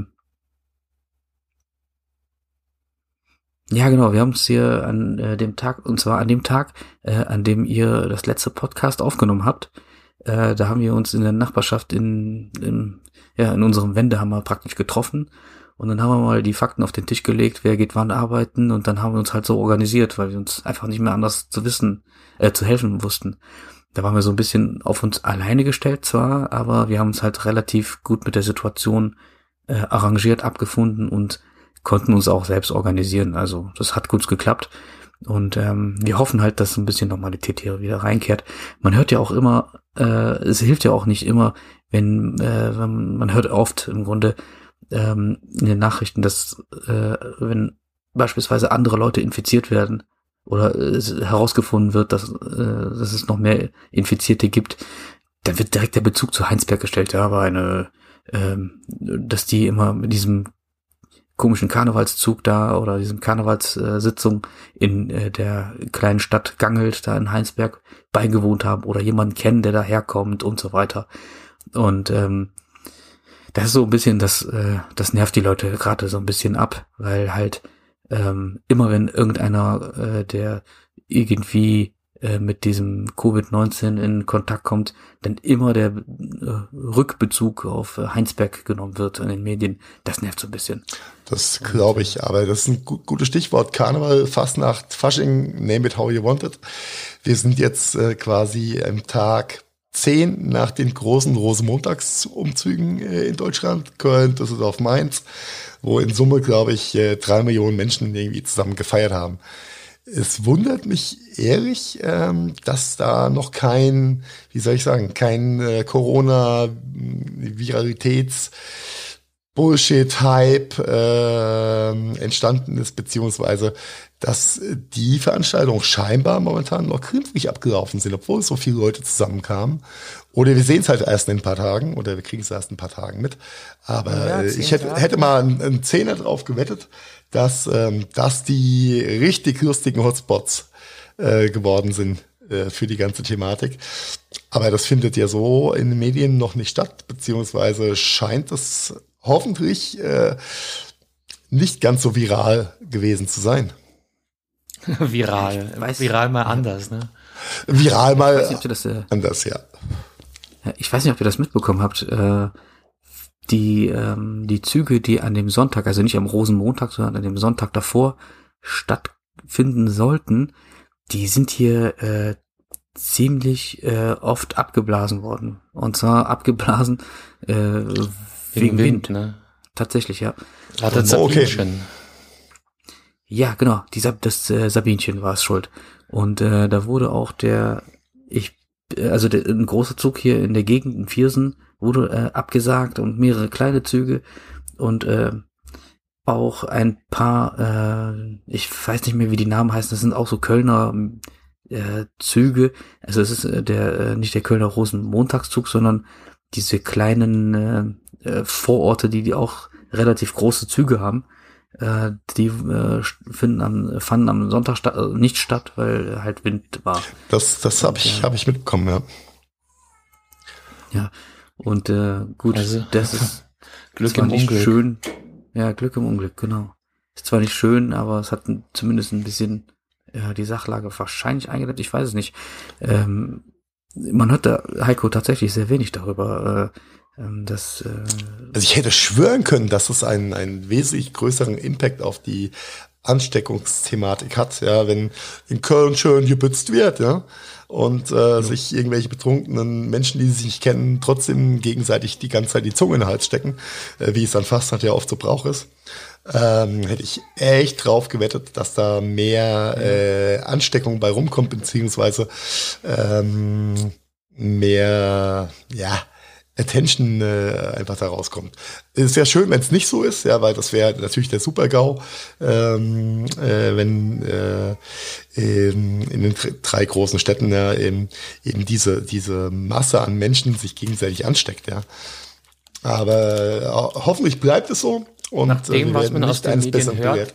ja genau, wir haben es hier an äh, dem Tag, und zwar an dem Tag, äh, an dem ihr das letzte Podcast aufgenommen habt, äh, da haben wir uns in der Nachbarschaft in, in, ja, in unserem wir praktisch getroffen und dann haben wir mal die Fakten auf den Tisch gelegt, wer geht wann arbeiten und dann haben wir uns halt so organisiert, weil wir uns einfach nicht mehr anders zu wissen, äh, zu helfen wussten. Da waren wir so ein bisschen auf uns alleine gestellt zwar, aber wir haben uns halt relativ gut mit der Situation äh, arrangiert, abgefunden und konnten uns auch selbst organisieren. Also das hat gut geklappt. Und ähm, wir hoffen halt, dass ein bisschen Normalität hier wieder reinkehrt. Man hört ja auch immer, äh, es hilft ja auch nicht immer, wenn, äh, wenn man hört oft im Grunde, ähm, in den Nachrichten, dass äh, wenn beispielsweise andere Leute infiziert werden oder äh, herausgefunden wird, dass, äh, dass es noch mehr Infizierte gibt, dann wird direkt der Bezug zu Heinsberg gestellt. Ja, aber eine, ähm, dass die immer mit diesem komischen Karnevalszug da oder diesem Karnevalssitzung in äh, der kleinen Stadt Gangelt da in Heinsberg beigewohnt haben oder jemanden kennen, der daherkommt und so weiter. Und ähm, das ist so ein bisschen, das, äh, das nervt die Leute gerade so ein bisschen ab, weil halt ähm, immer wenn irgendeiner, äh, der irgendwie äh, mit diesem Covid-19 in Kontakt kommt, dann immer der äh, Rückbezug auf äh, Heinsberg genommen wird in den Medien. Das nervt so ein bisschen. Das glaube ich, aber das ist ein gut, gutes Stichwort. Karneval, Fastnacht, Fasching, name it how you want it. Wir sind jetzt äh, quasi am Tag zehn nach den großen Rosenmontagsumzügen äh, in Deutschland, Köln, Düsseldorf, Mainz, wo in Summe, glaube ich, äh, drei Millionen Menschen irgendwie zusammen gefeiert haben. Es wundert mich ehrlich, ähm, dass da noch kein, wie soll ich sagen, kein äh, Corona-Viralitäts- Bullshit-Hype äh, entstanden ist, beziehungsweise dass die Veranstaltungen scheinbar momentan noch glimpflich abgelaufen sind, obwohl so viele Leute zusammenkamen. Oder wir sehen es halt erst in ein paar Tagen oder wir kriegen es erst in ein paar Tagen mit. Aber ja, ich hätte, hätte mal einen, einen Zehner drauf gewettet, dass, ähm, dass die richtig lustigen Hotspots äh, geworden sind äh, für die ganze Thematik. Aber das findet ja so in den Medien noch nicht statt, beziehungsweise scheint es hoffentlich äh, nicht ganz so viral gewesen zu sein. viral. Weiß, viral mal anders, ne? Viral mal nicht, das, äh, anders, ja. Ich weiß nicht, ob ihr das mitbekommen habt. Äh, die, ähm, die Züge, die an dem Sonntag, also nicht am Rosenmontag, sondern an dem Sonntag davor stattfinden sollten, die sind hier äh, ziemlich äh, oft abgeblasen worden. Und zwar abgeblasen äh, wegen, wegen Wind. Wind. Ne? Tatsächlich, ja. War das okay. Ja, genau. Die, das äh, Sabinchen war es schuld. Und äh, da wurde auch der, ich, also der, ein großer Zug hier in der Gegend in Viersen wurde äh, abgesagt und mehrere kleine Züge und äh, auch ein paar, äh, ich weiß nicht mehr, wie die Namen heißen, das sind auch so Kölner äh, Züge. Also es ist äh, der äh, nicht der Kölner Rosenmontagszug, sondern diese kleinen äh, äh, Vororte, die die auch relativ große Züge haben. Äh, die äh, finden am, fanden am Sonntag statt, also nicht statt, weil halt Wind war. Das, das habe ich, hab ich mitbekommen, ja. Ja, und äh, gut, also, das ist Glück zwar im nicht Unglück. schön. Ja, Glück im Unglück, genau. Ist zwar nicht schön, aber es hat zumindest ein bisschen ja, die Sachlage wahrscheinlich eingedämmt, ich weiß es nicht. Ähm, man hört da Heiko tatsächlich sehr wenig darüber. Äh, das, äh also ich hätte schwören können, dass es einen, einen wesentlich größeren Impact auf die Ansteckungsthematik hat, ja, wenn in Köln schön gebützt wird, ja, und äh, ja. sich irgendwelche betrunkenen Menschen, die sich nicht kennen, trotzdem gegenseitig die ganze Zeit die Zunge in den Hals stecken, äh, wie es dann fast ja oft so Brauch ist. Ähm, hätte ich echt drauf gewettet, dass da mehr äh, Ansteckung bei rumkommt, beziehungsweise ähm, mehr, ja, Attention äh, einfach da rauskommt. Ist ja schön, wenn es nicht so ist, ja, weil das wäre natürlich der Super-GAU, ähm, äh, wenn äh, in, in den drei großen Städten ja, eben, eben diese, diese Masse an Menschen sich gegenseitig ansteckt, ja. Aber äh, hoffentlich bleibt es so. Und Nach dem, äh, was man aus den Medien hört,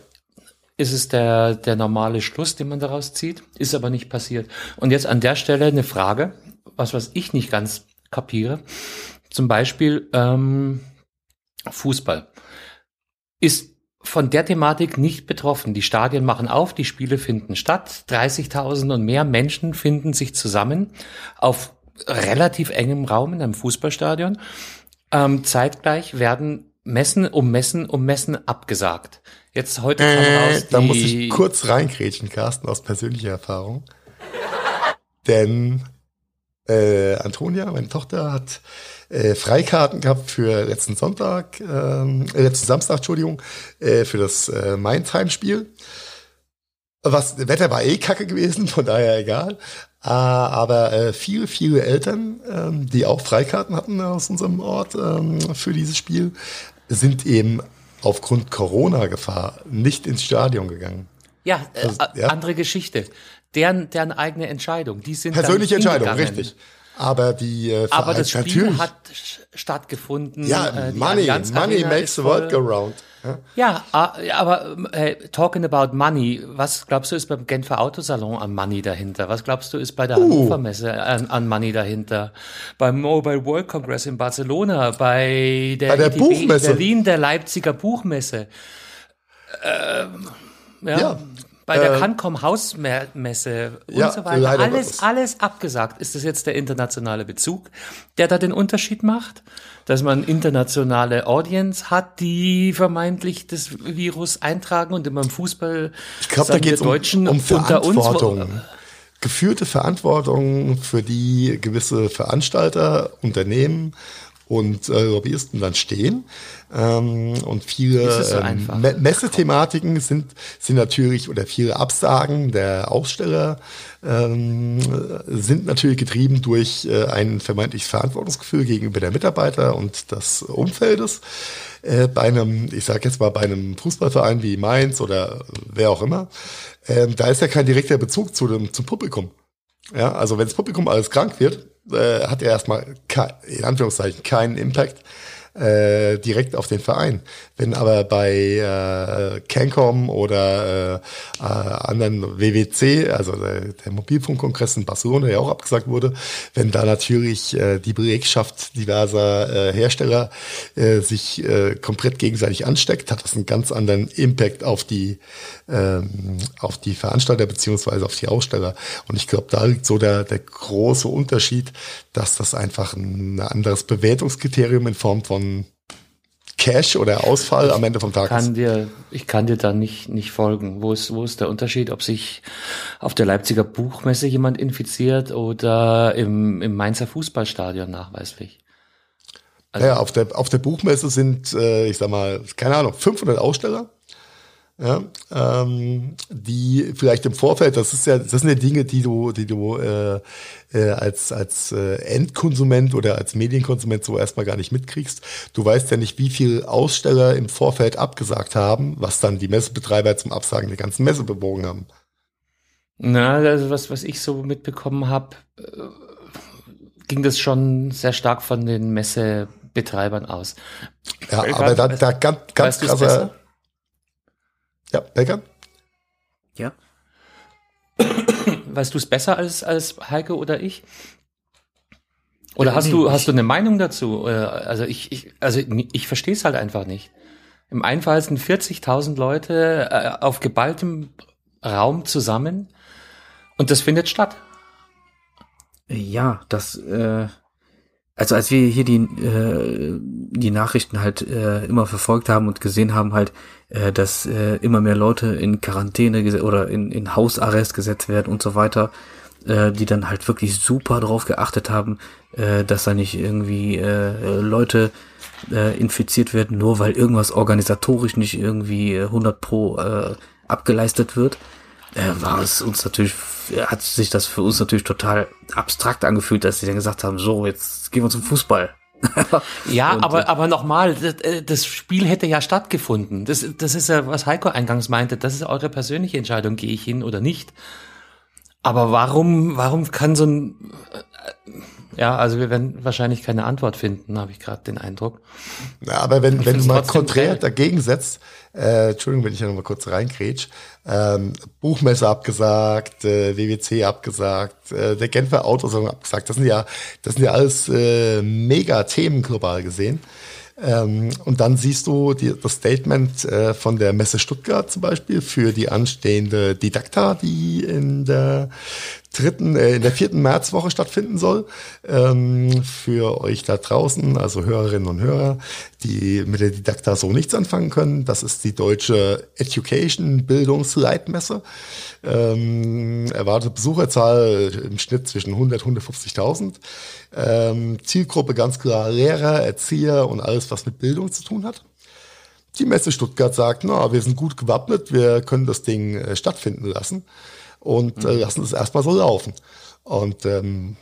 ist es der, der normale Schluss, den man daraus zieht. Ist aber nicht passiert. Und jetzt an der Stelle eine Frage, was, was ich nicht ganz kapiere. Zum Beispiel ähm, Fußball ist von der Thematik nicht betroffen. Die Stadien machen auf, die Spiele finden statt, 30.000 und mehr Menschen finden sich zusammen auf relativ engem Raum in einem Fußballstadion. Ähm, zeitgleich werden Messen um Messen um Messen abgesagt. Jetzt heute kam äh, raus, da muss ich kurz reinkrätschen, Carsten, aus persönlicher Erfahrung. Denn äh, Antonia, meine Tochter, hat äh, Freikarten gehabt für letzten Sonntag, ähm, äh, letzten Samstag, Entschuldigung, äh, für das äh, Mainz-Heimspiel. Was, Wetter war eh kacke gewesen, von daher egal. Äh, aber äh, viele, viele Eltern, ähm, die auch Freikarten hatten aus unserem Ort ähm, für dieses Spiel, sind eben aufgrund Corona-Gefahr nicht ins Stadion gegangen. Ja, äh, also, ja, andere Geschichte. Deren, deren eigene Entscheidung. Die sind persönliche Entscheidung, richtig. Aber die äh, Aber das Spiel hat stattgefunden. Ja, äh, Money, Money makes the world go round. Ja, ja aber äh, talking about money, was glaubst du ist beim Genfer Autosalon an Money dahinter? Was glaubst du ist bei der uh. Hannover Messe an, an Money dahinter? Beim Mobile World Congress in Barcelona, bei der, bei der Buchmesse. in Berlin, der Leipziger Buchmesse. Ähm, ja. ja bei der äh, Cancom Hausmesse und ja, so weiter. Alles, alles abgesagt. Ist das jetzt der internationale Bezug, der da den Unterschied macht? Dass man internationale Audience hat, die vermeintlich das Virus eintragen und immer im Fußball ich glaub, da geht's Deutschen um, um Verantwortung. Uns, geführte Verantwortung für die gewisse Veranstalter, Unternehmen und äh, Lobbyisten dann stehen. Ähm, und viele so ähm, Me Messethematiken sind, sind natürlich, oder viele Absagen der Aussteller ähm, sind natürlich getrieben durch äh, ein vermeintliches Verantwortungsgefühl gegenüber der Mitarbeiter und des Umfeldes. Äh, bei einem, ich sage jetzt mal, bei einem Fußballverein wie Mainz oder wer auch immer, äh, da ist ja kein direkter Bezug zu dem, zum Publikum. Ja, also wenn das Publikum alles krank wird, äh, hat er erstmal in Anführungszeichen keinen Impact äh, direkt auf den Verein. Wenn aber bei äh, Cancom oder äh, äh, anderen WWC, also der, der Mobilfunkkongress in Barcelona, der auch abgesagt wurde, wenn da natürlich äh, die Belegschaft diverser äh, Hersteller äh, sich äh, komplett gegenseitig ansteckt, hat das einen ganz anderen Impact auf die ähm, auf die Veranstalter beziehungsweise auf die Aussteller. Und ich glaube, da liegt so der, der große Unterschied, dass das einfach ein anderes Bewertungskriterium in Form von Cash oder Ausfall am Ende vom Tag kann ist. Dir, ich kann dir da nicht, nicht folgen. Wo ist, wo ist der Unterschied, ob sich auf der Leipziger Buchmesse jemand infiziert oder im, im Mainzer Fußballstadion nachweislich? Also, ja, auf der, auf der Buchmesse sind, äh, ich sag mal, keine Ahnung, 500 Aussteller ja, ähm, die vielleicht im Vorfeld, das ist ja, das sind ja Dinge, die du, die du äh, äh, als als äh, Endkonsument oder als Medienkonsument so erstmal gar nicht mitkriegst. Du weißt ja nicht, wie viel Aussteller im Vorfeld abgesagt haben, was dann die Messebetreiber zum Absagen der ganzen Messe bewogen haben. Na, also was was ich so mitbekommen habe, äh, ging das schon sehr stark von den Messebetreibern aus. Ja, aber da, da ganz ganz krasser ja, Becker? Ja. Weißt du es besser als, als Heike oder ich? Oder hast du, hast du eine Meinung dazu? Also ich, ich also ich verstehe es halt einfach nicht. Im einen Fall sind 40.000 Leute äh, auf geballtem Raum zusammen und das findet statt. Ja, das, äh, also als wir hier die, äh, die Nachrichten halt äh, immer verfolgt haben und gesehen haben halt, äh, dass äh, immer mehr Leute in Quarantäne oder in, in Hausarrest gesetzt werden und so weiter, äh, die dann halt wirklich super drauf geachtet haben, äh, dass da nicht irgendwie äh, Leute äh, infiziert werden, nur weil irgendwas organisatorisch nicht irgendwie 100 pro äh, abgeleistet wird, äh, war es uns natürlich, hat sich das für uns natürlich total abstrakt angefühlt, dass sie dann gesagt haben, so, jetzt gehen wir zum Fußball. ja, und, aber, aber nochmal, das, äh, das, Spiel hätte ja stattgefunden. Das, das ist ja, was Heiko eingangs meinte. Das ist eure persönliche Entscheidung, gehe ich hin oder nicht. Aber warum, warum kann so ein, äh, ja, also wir werden wahrscheinlich keine Antwort finden, habe ich gerade den Eindruck. Ja, aber wenn, wenn du mal konträr dagegen setzt, äh, Entschuldigung, wenn ich da noch mal kurz reingrätsch, ähm, Buchmesse abgesagt, äh, WWC abgesagt, äh, der Genfer Autosalon abgesagt. Das sind ja, das sind ja alles äh, mega Themen global gesehen. Ähm, und dann siehst du die, das Statement äh, von der Messe Stuttgart zum Beispiel für die anstehende Didakta, die in der dritten, äh, in der vierten Märzwoche stattfinden soll. Ähm, für euch da draußen, also Hörerinnen und Hörer, die mit der Didakta so nichts anfangen können. Das ist die deutsche Education Bildungsleitmesse. Ähm, erwartete Besucherzahl im Schnitt zwischen 100 150.000. Ähm, Zielgruppe ganz klar Lehrer, Erzieher und alles, was mit Bildung zu tun hat. Die Messe Stuttgart sagt, na, wir sind gut gewappnet, wir können das Ding äh, stattfinden lassen und äh, mhm. lassen es erstmal so laufen. Und ähm,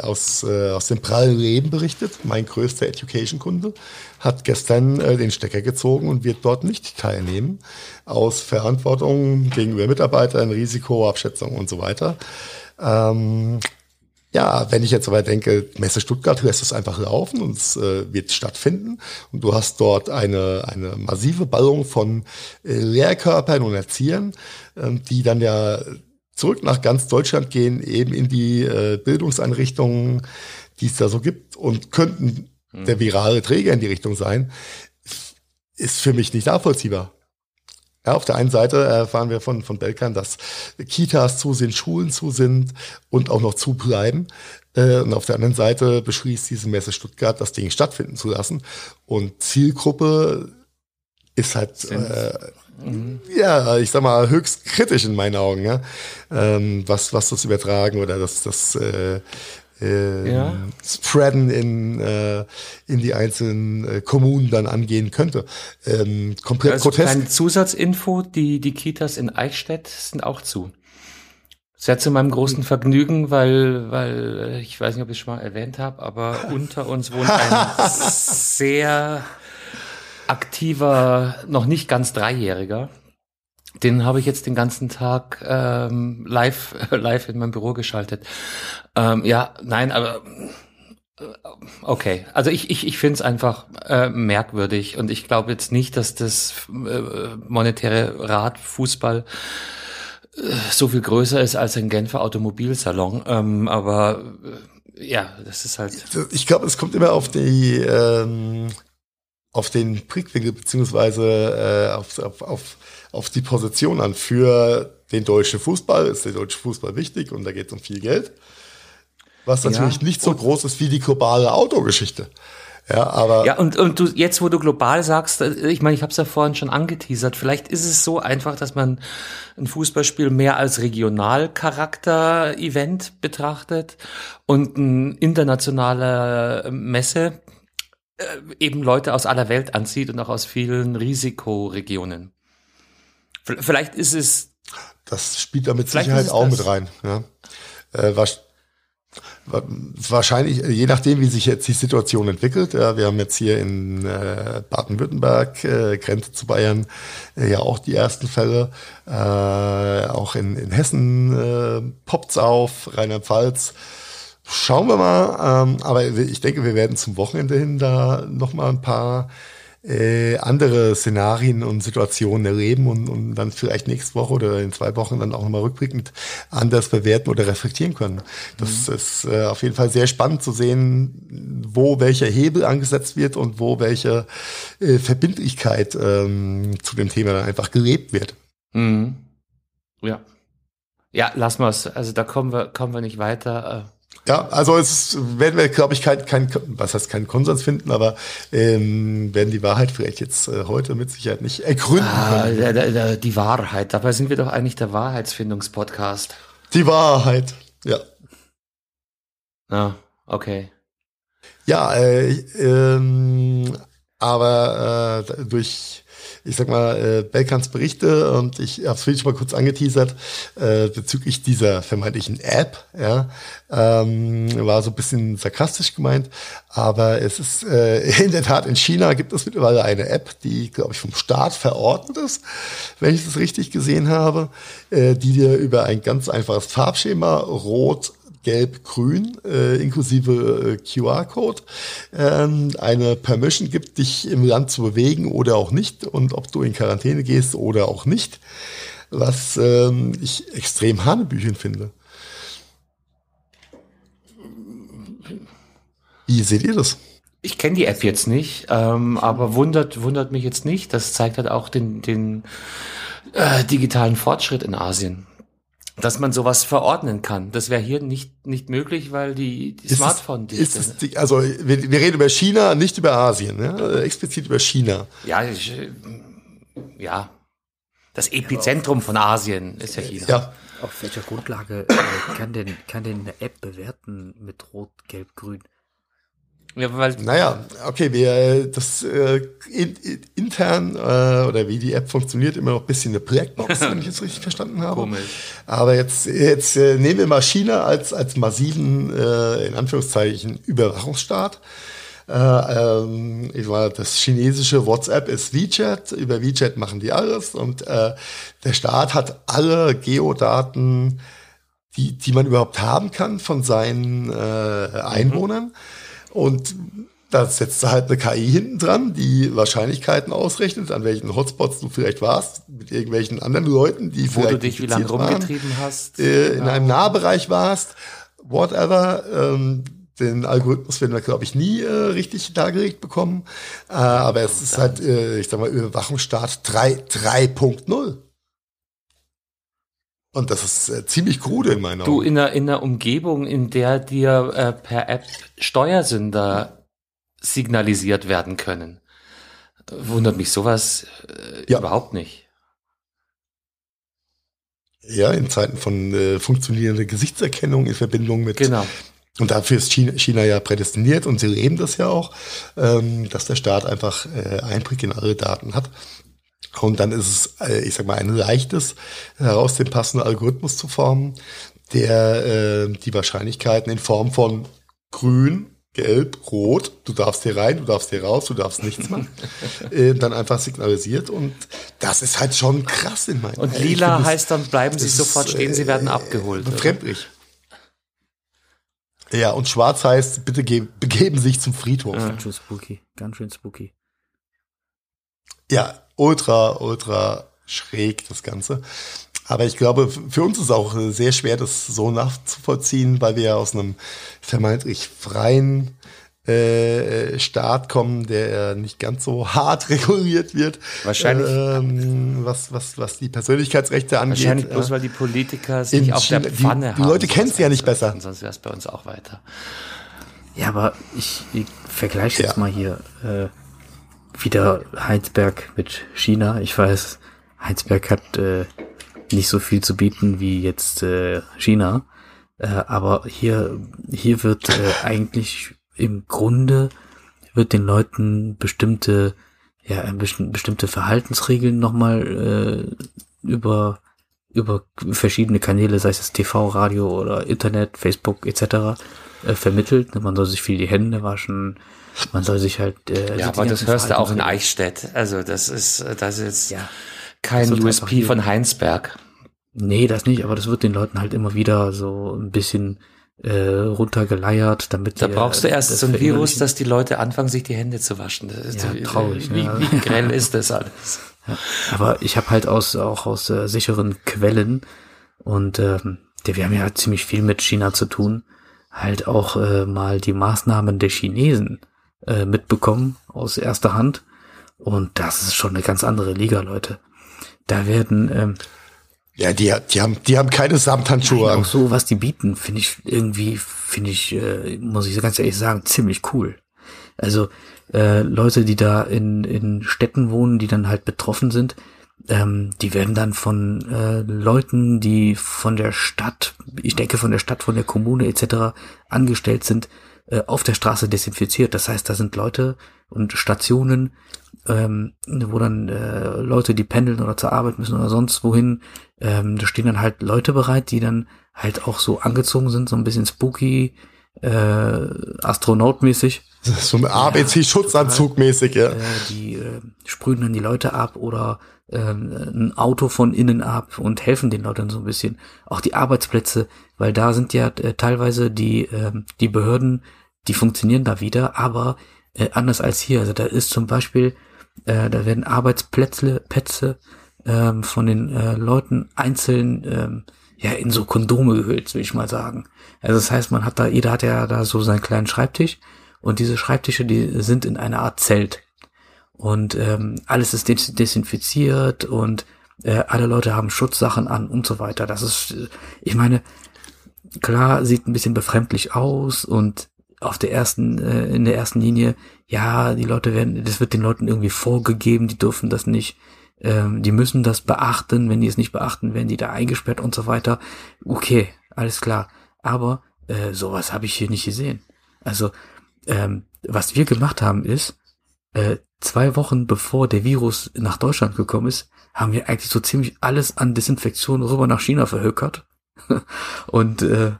aus, äh, aus dem prallen Leben berichtet, mein größter Education-Kunde hat gestern äh, den Stecker gezogen und wird dort nicht teilnehmen, aus Verantwortung gegenüber Mitarbeitern, Risikoabschätzung und so weiter. Ähm, ja, wenn ich jetzt aber denke, Messe Stuttgart lässt es einfach laufen und es äh, wird stattfinden und du hast dort eine, eine massive Ballung von äh, Lehrkörpern und Erziehern, äh, die dann ja zurück nach ganz Deutschland gehen, eben in die äh, Bildungseinrichtungen, die es da so gibt und könnten mhm. der virale Träger in die Richtung sein, ist für mich nicht nachvollziehbar. Ja, auf der einen Seite erfahren wir von, von Belkan, dass Kitas zu sind, Schulen zu sind und auch noch zu bleiben. Äh, und auf der anderen Seite beschließt diese Messe Stuttgart, das Ding stattfinden zu lassen. Und Zielgruppe ist halt äh. Ja, ich sag mal, höchst kritisch in meinen Augen, ja. Ähm, was, was das Übertragen oder das, das äh, äh, ja. Spreaden in, äh, in die einzelnen äh, Kommunen dann angehen könnte. Ähm, komplett also grotesk. Eine Zusatzinfo, die, die Kitas in Eichstätt sind auch zu. Sehr zu meinem großen Vergnügen, weil, weil äh, ich weiß nicht, ob ich es schon mal erwähnt habe, aber unter uns wohnt ein sehr aktiver, noch nicht ganz Dreijähriger. Den habe ich jetzt den ganzen Tag ähm, live live in meinem Büro geschaltet. Ähm, ja, nein, aber Okay, also ich, ich, ich finde es einfach äh, merkwürdig und ich glaube jetzt nicht, dass das äh, monetäre Rad Fußball äh, so viel größer ist als ein Genfer Automobilsalon. Ähm, aber äh, ja, das ist halt. Ich glaube, es kommt immer auf die ähm, auf den Blickwinkel beziehungsweise äh, auf, auf, auf, auf die Position an. Für den deutschen Fußball ist der deutsche Fußball wichtig und da geht es um viel Geld. Was natürlich ja, nicht so groß ist wie die globale Autogeschichte. Ja, aber ja und und du jetzt, wo du global sagst, äh, ich meine, ich habe es ja vorhin schon angeteasert. Vielleicht ist es so einfach, dass man ein Fußballspiel mehr als Regionalcharakter-Event betrachtet und ein internationale Messe äh, eben Leute aus aller Welt anzieht und auch aus vielen Risikoregionen. Vielleicht ist es. Das spielt da mit Sicherheit auch mit rein. Ja. Äh, was, wahrscheinlich, je nachdem, wie sich jetzt die Situation entwickelt. Ja, wir haben jetzt hier in äh, Baden-Württemberg, äh, Grenze zu Bayern, äh, ja auch die ersten Fälle. Äh, auch in, in Hessen äh, poppt's auf, Rheinland-Pfalz. Schauen wir mal. Ähm, aber ich denke, wir werden zum Wochenende hin da noch mal ein paar äh, andere Szenarien und Situationen erleben und, und dann vielleicht nächste Woche oder in zwei Wochen dann auch nochmal rückblickend anders bewerten oder reflektieren können. Das mhm. ist äh, auf jeden Fall sehr spannend zu sehen, wo welcher Hebel angesetzt wird und wo welche äh, Verbindlichkeit ähm, zu dem Thema dann einfach gelebt wird. Mhm. Ja. Ja, lassen wir es. Also da kommen wir, kommen wir nicht weiter. Ja, also es werden wir, glaube ich, kein, kein, was heißt keinen Konsens finden, aber ähm, werden die Wahrheit vielleicht jetzt äh, heute mit Sicherheit nicht ergründen ah, können. Die Wahrheit, dabei sind wir doch eigentlich der Wahrheitsfindungspodcast. Die Wahrheit, ja. Ah, okay. Ja, äh, ähm, aber äh, durch ich sag mal, äh, Belkans Berichte und ich habe es schon mal kurz angeteasert äh, bezüglich dieser vermeintlichen App, ja, ähm, war so ein bisschen sarkastisch gemeint, aber es ist äh, in der Tat in China gibt es mittlerweile eine App, die glaube ich vom Staat verordnet ist, wenn ich das richtig gesehen habe, äh, die dir über ein ganz einfaches Farbschema rot gelb-grün, äh, inklusive äh, QR-Code, ähm, eine Permission gibt, dich im Land zu bewegen oder auch nicht und ob du in Quarantäne gehst oder auch nicht, was ähm, ich extrem hanebüchen finde. Wie seht ihr das? Ich kenne die App jetzt nicht, ähm, aber wundert, wundert mich jetzt nicht. Das zeigt halt auch den, den äh, digitalen Fortschritt in Asien dass man sowas verordnen kann. Das wäre hier nicht, nicht möglich, weil die, die Smartphone ist es, ist Also wir, wir reden über China, nicht über Asien, ja? explizit über China. Ja, ich, ja. Das Epizentrum von Asien ist ja China. Ja. Auf welcher Grundlage äh, kann denn, kann denn eine App bewerten mit Rot, Gelb, Grün? Ja, naja, okay, wir das äh, in, intern äh, oder wie die App funktioniert, immer noch ein bisschen eine Projektbox, wenn ich es richtig verstanden habe. Komisch. Aber jetzt, jetzt äh, nehmen wir mal China als, als massiven, äh, in Anführungszeichen, Überwachungsstaat. Äh, ähm, ich war, das chinesische WhatsApp ist WeChat, über WeChat machen die alles und äh, der Staat hat alle Geodaten, die, die man überhaupt haben kann von seinen äh, Einwohnern. Mhm und da setzt du halt eine KI hinten dran, die Wahrscheinlichkeiten ausrechnet, an welchen Hotspots du vielleicht warst, mit irgendwelchen anderen Leuten, die Wo vielleicht du dich wie lange rumgetrieben waren, hast. Äh, genau. In einem Nahbereich warst, whatever. Ähm, den Algorithmus werden wir, glaube ich, nie äh, richtig dargelegt bekommen. Äh, aber es ist halt, äh, ich sag mal, Überwachungsstaat 3.0. Und das ist äh, ziemlich krude in meiner Du in einer, in einer Umgebung, in der dir äh, per App Steuersünder signalisiert werden können. Wundert mich sowas äh, ja. überhaupt nicht. Ja, in Zeiten von äh, funktionierender Gesichtserkennung in Verbindung mit. Genau. Und dafür ist China, China ja prädestiniert und sie leben das ja auch, ähm, dass der Staat einfach äh, Einblick in alle Daten hat. Und dann ist es, äh, ich sag mal, ein leichtes, heraus den passenden Algorithmus zu formen, der äh, die Wahrscheinlichkeiten in Form von grün, gelb, rot, du darfst hier rein, du darfst hier raus, du darfst nichts machen, äh, dann einfach signalisiert und das ist halt schon krass in meinen Und lila heißt dann, bleiben Sie sofort stehen, Sie werden äh, abgeholt. Befremdlich. Ja, und schwarz heißt, bitte begeben sich zum Friedhof. Ganz schön spooky, ganz schön spooky. Ja, ultra, ultra schräg, das Ganze. Aber ich glaube, für uns ist es auch sehr schwer, das so nachzuvollziehen, weil wir ja aus einem vermeintlich freien äh, Staat kommen, der nicht ganz so hart reguliert wird. Wahrscheinlich. Ähm, was, was, was die Persönlichkeitsrechte angeht. Wahrscheinlich bloß, weil die Politiker sich auf der Pfanne die, die Leute kennen es ja nicht besser. Sonst wäre es bei uns auch weiter. Ja, aber ich, ich vergleiche jetzt ja. mal hier äh, wieder Heinsberg mit China. Ich weiß, Heinsberg hat äh, nicht so viel zu bieten wie jetzt äh, China. Äh, aber hier, hier wird äh, eigentlich im Grunde wird den Leuten bestimmte, ja, bestimmte Verhaltensregeln nochmal äh, über, über verschiedene Kanäle, sei es TV, Radio oder Internet, Facebook etc. Äh, vermittelt. Man soll sich viel die Hände waschen, man soll sich halt. Äh, ja, aber das hörst du auch in Eichstätt. Also das ist, das ist jetzt ja, kein USP von Heinsberg. Nee, das nicht, aber das wird den Leuten halt immer wieder so ein bisschen äh, runtergeleiert, damit Da brauchst du erst so ein Virus, dass die Leute anfangen, sich die Hände zu waschen. Das ist ja, traurig. Wie, ne? wie grell ist das alles? Ja, aber ich habe halt aus auch aus äh, sicheren Quellen und ähm, wir haben ja ziemlich viel mit China zu tun, halt auch äh, mal die Maßnahmen der Chinesen äh, mitbekommen aus erster Hand und das ist schon eine ganz andere Liga, Leute. Da werden ähm, ja, die, die haben, die haben keine Samthandschuhe an. Auch so, was die bieten, finde ich irgendwie, finde ich, äh, muss ich ganz ehrlich sagen, ziemlich cool. Also äh, Leute, die da in, in Städten wohnen, die dann halt betroffen sind, ähm, die werden dann von äh, Leuten, die von der Stadt, ich denke von der Stadt, von der Kommune etc. angestellt sind, äh, auf der Straße desinfiziert. Das heißt, da sind Leute und Stationen, ähm, wo dann äh, Leute, die pendeln oder zur Arbeit müssen oder sonst wohin, ähm, da stehen dann halt Leute bereit, die dann halt auch so angezogen sind, so ein bisschen spooky, äh, Astronautmäßig. So ein ABC-Schutzanzug mäßig, ja. Äh, die äh, sprühen dann die Leute ab oder äh, ein Auto von innen ab und helfen den Leuten so ein bisschen. Auch die Arbeitsplätze, weil da sind ja äh, teilweise die, äh, die Behörden, die funktionieren da wieder, aber äh, anders als hier. Also da ist zum Beispiel äh, da werden Arbeitsplätze Plätze, ähm, von den äh, Leuten einzeln ähm, ja in so Kondome gehüllt, will ich mal sagen. Also das heißt, man hat da, jeder hat ja da so seinen kleinen Schreibtisch und diese Schreibtische, die sind in einer Art Zelt. Und ähm, alles ist des desinfiziert und äh, alle Leute haben Schutzsachen an und so weiter. Das ist, ich meine, klar, sieht ein bisschen befremdlich aus und auf der ersten, äh, in der ersten Linie, ja, die Leute werden, das wird den Leuten irgendwie vorgegeben, die dürfen das nicht, ähm, die müssen das beachten, wenn die es nicht beachten, werden die da eingesperrt und so weiter. Okay, alles klar. Aber äh, sowas habe ich hier nicht gesehen. Also, ähm, was wir gemacht haben ist, äh, zwei Wochen bevor der Virus nach Deutschland gekommen ist, haben wir eigentlich so ziemlich alles an Desinfektion rüber nach China verhökert. und äh,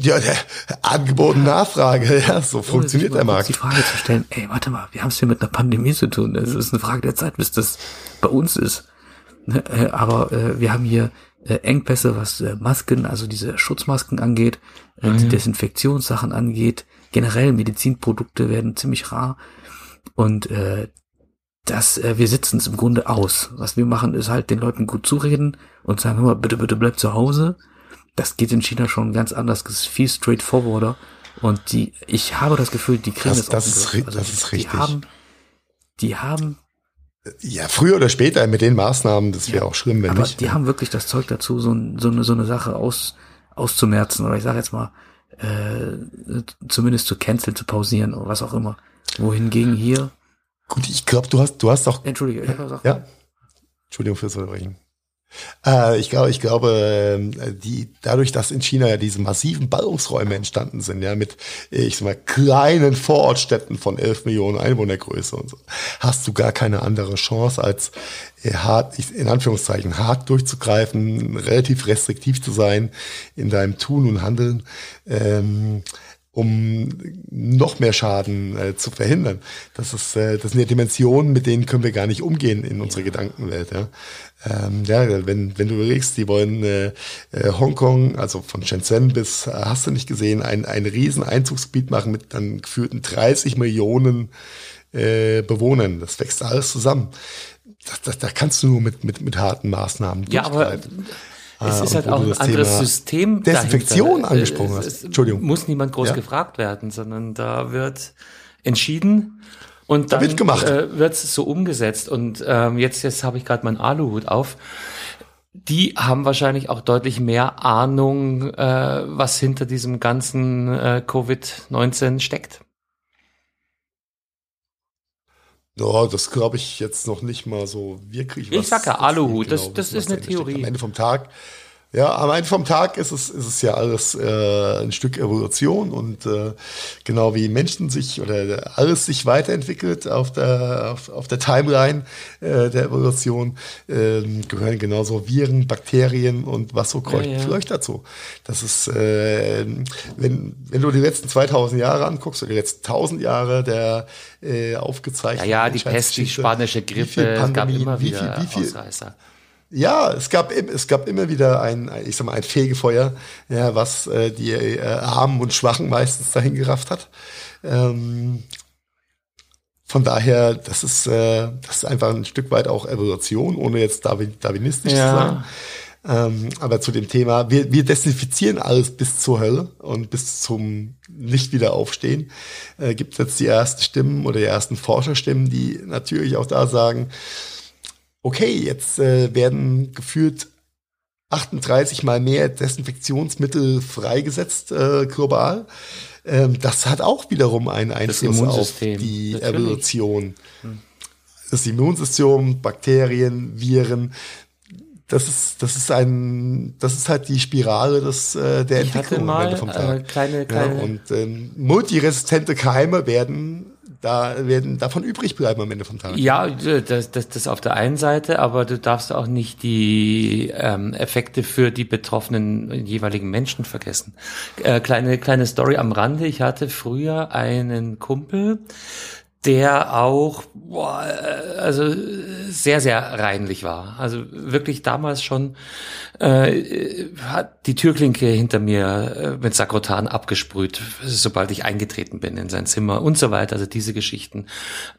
ja, der Angebot und Nachfrage, ja, so funktioniert der Markt. Die Frage zu stellen, ey, warte mal, wir haben es hier mit einer Pandemie zu tun. Es ist eine Frage der Zeit, bis das bei uns ist. Ne, äh, aber äh, wir haben hier äh, Engpässe, was äh, Masken, also diese Schutzmasken angeht, äh, mhm. die Desinfektionssachen angeht. Generell Medizinprodukte werden ziemlich rar. Und äh, das, äh, wir sitzen es im Grunde aus. Was wir machen, ist halt den Leuten gut zureden und sagen, hör mal, bitte, bitte bleib zu Hause das geht in China schon ganz anders, das ist viel straightforwarder. Und die, ich habe das Gefühl, die kriegen das, das, das ist, also das ist richtig. Die haben, die haben ja, früher oder später mit den Maßnahmen, das wäre ja, auch schlimm, wenn aber nicht. Die haben wirklich das Zeug dazu, so, so, eine, so eine Sache aus, auszumerzen oder ich sage jetzt mal, äh, zumindest zu canceln, zu pausieren oder was auch immer. Wohingegen hier. Gut, ich glaube, du hast, du hast doch. Entschuldige, ich ja, ja. Entschuldigung fürs Unterbrechen. Äh, ich glaube, ich glaube, äh, die, dadurch, dass in China ja diese massiven Ballungsräume entstanden sind, ja, mit, ich sag mal, kleinen Vorortstädten von 11 Millionen Einwohnergröße und so, hast du gar keine andere Chance, als äh, hart, in Anführungszeichen, hart durchzugreifen, relativ restriktiv zu sein in deinem Tun und Handeln. Ähm, um noch mehr Schaden äh, zu verhindern. Das ist, äh, das sind ja Dimensionen, mit denen können wir gar nicht umgehen in unserer ja. Gedankenwelt. Ja. Ähm, ja, wenn, wenn du überlegst, die wollen äh, äh, Hongkong, also von Shenzhen bis, äh, hast du nicht gesehen, ein, ein riesen Einzugsgebiet machen mit dann geführten 30 Millionen äh, Bewohnern. Das wächst alles zusammen. Da, da, da kannst du nur mit, mit, mit harten Maßnahmen Ja, aber es ist halt auch ein anderes Thema System. Desinfektion dahinter. angesprochen hast. Entschuldigung. Muss niemand groß ja. gefragt werden, sondern da wird entschieden und dann wird gemacht. Äh, wird es so umgesetzt. Und ähm, jetzt, jetzt habe ich gerade meinen Aluhut auf. Die haben wahrscheinlich auch deutlich mehr Ahnung, äh, was hinter diesem ganzen äh, Covid-19 steckt. Ja, das glaube ich jetzt noch nicht mal so wirklich. Ich sag ja Aluhut, das, genau, das ist eine Theorie. Am Ende vom Tag ja, am Ende vom Tag ist es, ist es ja alles äh, ein Stück Evolution und äh, genau wie Menschen sich oder alles sich weiterentwickelt auf der, auf, auf der Timeline äh, der Evolution, äh, gehören genauso Viren, Bakterien und was so kreucht ja, ja. dazu. Das ist, äh, wenn, wenn du die letzten 2000 Jahre anguckst oder die letzten 1000 Jahre der äh, aufgezeichneten. Ja, ja, die Pest, die spanische Grippe, es gab immer wieder wie viel, wie viel, Ausreißer. Ja, es gab, es gab immer wieder ein, ich sag mal, ein Fegefeuer, ja, was äh, die äh, Armen und Schwachen meistens dahin gerafft hat. Ähm, von daher, das ist, äh, das ist einfach ein Stück weit auch Evolution, ohne jetzt Darwin, darwinistisch ja. zu sein. Ähm, aber zu dem Thema, wir, wir desinfizieren alles bis zur Hölle und bis zum nicht wieder aufstehen. Äh, gibt es jetzt die ersten Stimmen oder die ersten Forscherstimmen, die natürlich auch da sagen, okay, jetzt äh, werden gefühlt 38 mal mehr Desinfektionsmittel freigesetzt äh, global. Ähm, das hat auch wiederum einen Einfluss auf die Natürlich. Evolution. Hm. Das Immunsystem, Bakterien, Viren, das ist, das ist ein, das ist halt die Spirale des, äh, der ich Entwicklung hatte mal, vom Tag. Äh, kleine, kleine ja, und ähm, multiresistente Keime werden da werden davon übrig bleiben am Ende vom Tag. Ja, das, das, das auf der einen Seite, aber du darfst auch nicht die ähm, Effekte für die betroffenen jeweiligen Menschen vergessen. Äh, kleine kleine Story am Rande. Ich hatte früher einen Kumpel, der auch boah, also sehr sehr reinlich war. Also wirklich damals schon äh, hat die Türklinke hinter mir äh, mit Sakrotan abgesprüht, sobald ich eingetreten bin in sein Zimmer und so weiter. Also diese Geschichten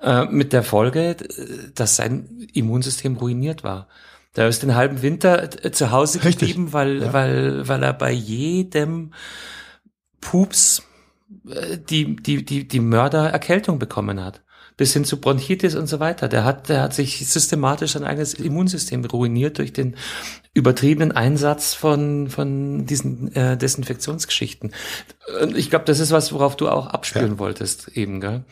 äh, mit der Folge, dass sein Immunsystem ruiniert war. Der ist den halben Winter äh, zu Hause Richtig. geblieben, weil ja. weil weil er bei jedem Pups die, die, die, die Mördererkältung bekommen hat. Bis hin zu Bronchitis und so weiter. Der hat, der hat sich systematisch sein eigenes Immunsystem ruiniert durch den übertriebenen Einsatz von, von diesen äh, Desinfektionsgeschichten. Und ich glaube, das ist was, worauf du auch abspüren ja. wolltest eben, gell?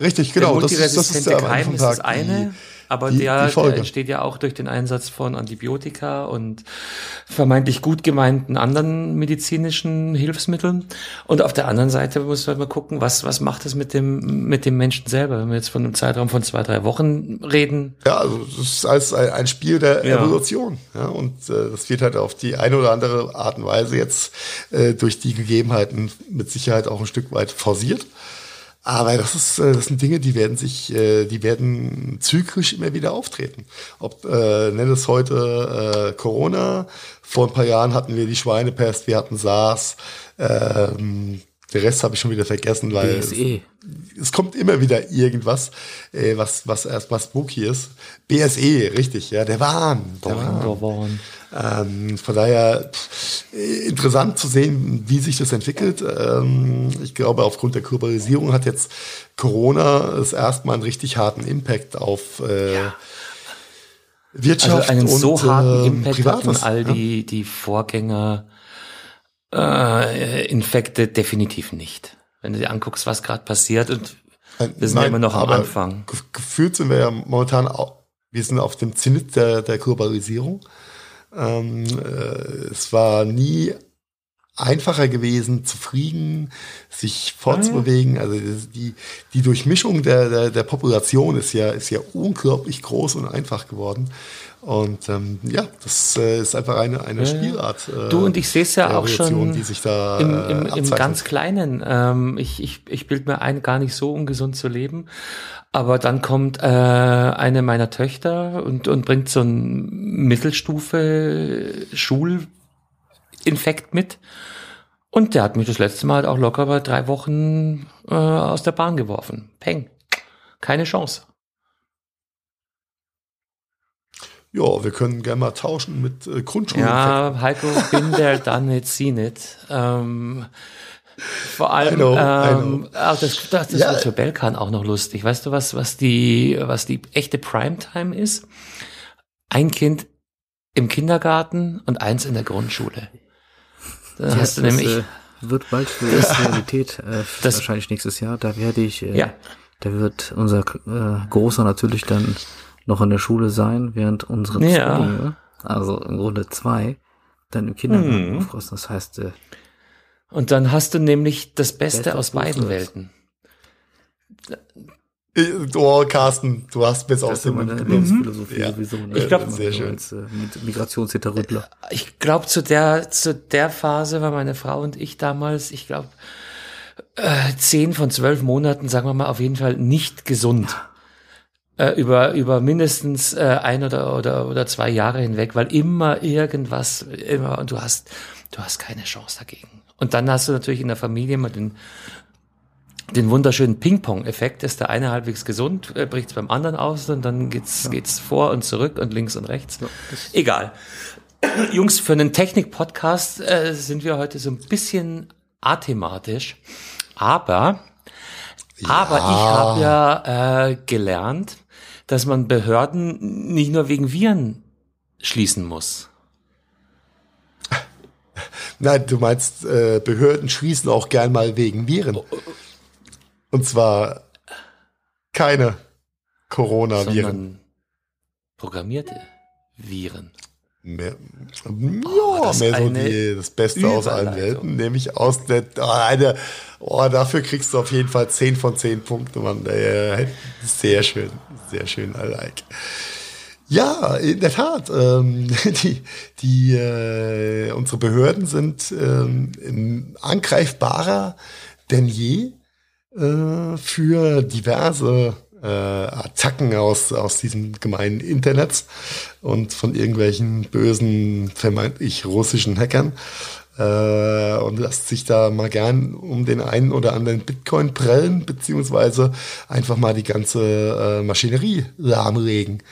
Richtig, genau. Der das ist, das ist der Keim ist das eine. Die, aber die, der, die der entsteht ja auch durch den Einsatz von Antibiotika und vermeintlich gut gemeinten anderen medizinischen Hilfsmitteln. Und auf der anderen Seite muss man mal gucken, was, was macht es mit dem, mit dem Menschen selber, wenn wir jetzt von einem Zeitraum von zwei, drei Wochen reden. Ja, also das ist als ein Spiel der ja. Evolution. Ja, und äh, das wird halt auf die eine oder andere Art und Weise jetzt äh, durch die Gegebenheiten mit Sicherheit auch ein Stück weit forciert. Aber das ist, äh, das sind Dinge, die werden sich, äh, die werden zyklisch immer wieder auftreten. Ob äh, nenn es heute äh, Corona. Vor ein paar Jahren hatten wir die Schweinepest, wir hatten SARS. Ähm, der Rest habe ich schon wieder vergessen, weil es, es, kommt immer wieder irgendwas, äh, was was erst was spooky ist. BSE, richtig, ja, der Wahn, der Wahn. Der Wahn. Ähm, von daher interessant zu sehen, wie sich das entwickelt. Ähm, ich glaube, aufgrund der Globalisierung hat jetzt Corona das erstmal einen richtig harten Impact auf äh, ja. Wirtschaft also einen und so harten äh, Impact Privates, hatten all die, die Vorgänger äh, Infekte definitiv nicht. Wenn du dir anguckst, was gerade passiert und wir sind Nein, ja immer noch am Anfang. Gefühlt sind wir ja momentan auch, wir sind auf dem Zenit der, der Globalisierung. Ähm, äh, es war nie einfacher gewesen zu fliegen, sich fortzubewegen. Also die, die Durchmischung der, der, der Population ist ja, ist ja unglaublich groß und einfach geworden. Und ähm, ja, das äh, ist einfach eine, eine Ja. Spielart. Äh, Du und ich sehe es ja auch schon die sich da im, äh, im, im abzeichnet. ganz Kleinen. Ähm, ich ich, ich bilde mir ein, gar nicht so ungesund zu leben. Aber dann kommt äh, eine meiner Töchter und, und bringt so ein Mittelstufe Schulinfekt mit. Und der hat mich das letzte Mal auch locker bei drei Wochen äh, aus der Bahn geworfen. Peng. Keine Chance. Ja, wir können gerne mal tauschen mit äh, Grundschulen. Ja, Heiko, bin there, done it, seen it. Ähm, vor allem, I know, I ähm, ach, das, das, das Ja. wird für Belkan auch noch lustig. Weißt du, was, was die, was die echte Primetime ist? Ein Kind im Kindergarten und eins in der Grundschule. Da Ja, hast du das, nämlich, äh, wird bald für Realität, äh, Das- wahrscheinlich nächstes Jahr. Da werde ich, äh, Ja. da wird unser äh, Großer natürlich dann noch in der Schule sein, während unsere Ja. Zwillinge, also im Grunde zwei, dann im Kindergarten Mhm. aufrosten. Das heißt, äh, und dann hast du nämlich das Beste Beste aus beiden. Welten. Äh, Oh, Carsten, du hast bis aus das ist dem meine Mund genommen. Lebensphilosophie Ja. sowieso. Ne? Ich glaub- Sehr so schön. Als äh, Mit- Migrationshinterrüttler. Ich glaube, zu der, zu der Phase war meine Frau und ich damals, ich glaube, äh, zehn von zwölf Monaten, sagen wir mal, auf jeden Fall nicht gesund. Äh, über, über mindestens äh, ein oder, oder, oder zwei Jahre hinweg, weil immer irgendwas, immer, und du hast, du hast keine Chance dagegen. Und dann hast du natürlich in der Familie mal den, den wunderschönen Ping-Pong-Effekt, ist der eine halbwegs gesund, äh, bricht es beim anderen aus und dann geht's, geht's vor und zurück und links und rechts. Egal. Jungs, für einen Technik-Podcast äh, sind wir heute so ein bisschen athematisch, aber, aber ich habe ja äh, gelernt, dass man Behörden nicht nur wegen Viren schließen muss. Nein, du meinst, äh, Behörden schließen auch gern mal wegen Viren. Und zwar keine Coronaviren. sondern programmierte Viren. Mehr, Oh, ja, das mehr so die, das Beste aus allen. Welten, nämlich aus der, oh, eine, oh, dafür kriegst du auf jeden Fall 10 von 10 Punkte, Mann. Äh, sehr schön, sehr schön, I like. Ja, in der Tat. Ähm, die, die, äh, unsere Behörden sind ähm, angreifbarer denn je äh, für diverse äh, Attacken aus, aus diesem gemeinen Internets und von irgendwelchen bösen, vermeintlich russischen Hackern. Äh, und lässt sich da mal gern um den einen oder anderen Bitcoin prellen, beziehungsweise einfach mal die ganze äh, Maschinerie lahmlegen.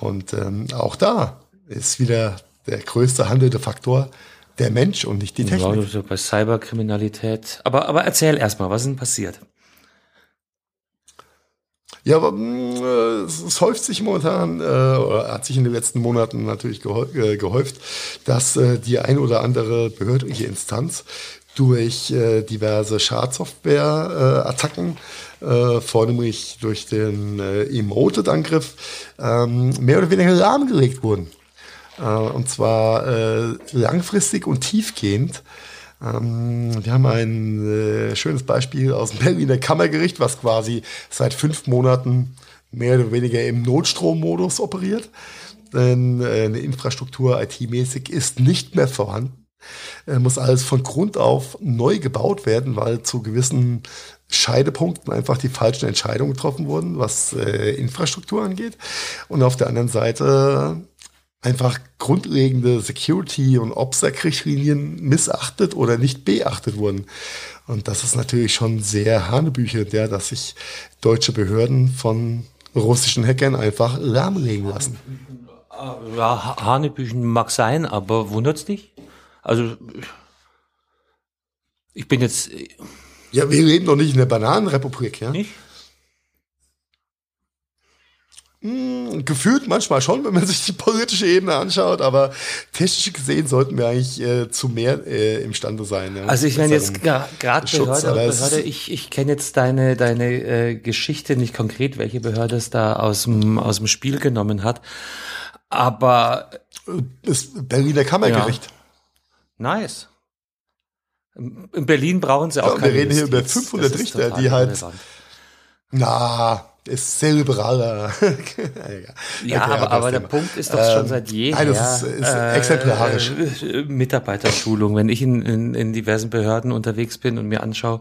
Und ähm, auch da ist wieder der größte handelnde Faktor der Mensch und nicht die Technik. so bei Cyberkriminalität. Aber, aber erzähl erstmal, was ist denn passiert? Ja, aber mh, äh, es, häuft sich momentan, äh, oder hat sich in den letzten Monaten natürlich äh, gehäuft, dass äh, die ein oder andere behördliche Instanz durch äh, diverse Schadsoftware-Attacken, äh, vornehmlich durch den äh, Emoted-Angriff, ähm, mehr oder weniger lahmgelegt wurden. Äh, und zwar äh, langfristig und tiefgehend. Ähm, wir haben ein äh, schönes Beispiel aus dem Berliner Kammergericht, was quasi seit fünf Monaten mehr oder weniger im Notstrommodus operiert. Denn äh, eine Infrastruktur IT-mäßig ist nicht mehr vorhanden. Äh, muss alles von Grund auf neu gebaut werden, weil zu gewissen Scheidepunkten einfach die falschen Entscheidungen getroffen wurden, was äh, Infrastruktur angeht. Und auf der anderen Seite einfach grundlegende Security- und OPSEC-Richtlinien missachtet oder nicht beachtet wurden. Und das ist natürlich schon sehr hanebüchend, ja, dass sich deutsche Behörden von russischen Hackern einfach lahmlegen lassen. Ja, Ha- Hanebüchen mag sein, aber wundert's dich? Also, ich bin jetzt Ja, wir leben doch nicht in der Bananenrepublik, ja? nicht. Hm, Gefühlt manchmal schon, wenn man sich die politische Ebene anschaut, aber technisch gesehen sollten wir eigentlich äh, zu mehr äh, imstande sein. Ja? Also ich meine jetzt gerade Behörde, Behörde ich, ich kenne jetzt deine, deine äh, Geschichte nicht konkret, welche Behörde es da aus dem, aus dem Spiel genommen hat. Aber Das Berliner Kammergericht. nice. In Berlin brauchen sie auch Ja, wir keine reden hier über Justiz. 500 Das ist Richter, die halt-. Na, ist sehr liberaler. ja, okay, aber, aber der Punkt ist doch ähm, schon seit jeher. Nein, das ist, ist äh, exemplarisch. Äh, Mitarbeiterschulung. Wenn ich in, in, in diversen Behörden unterwegs bin und mir anschaue,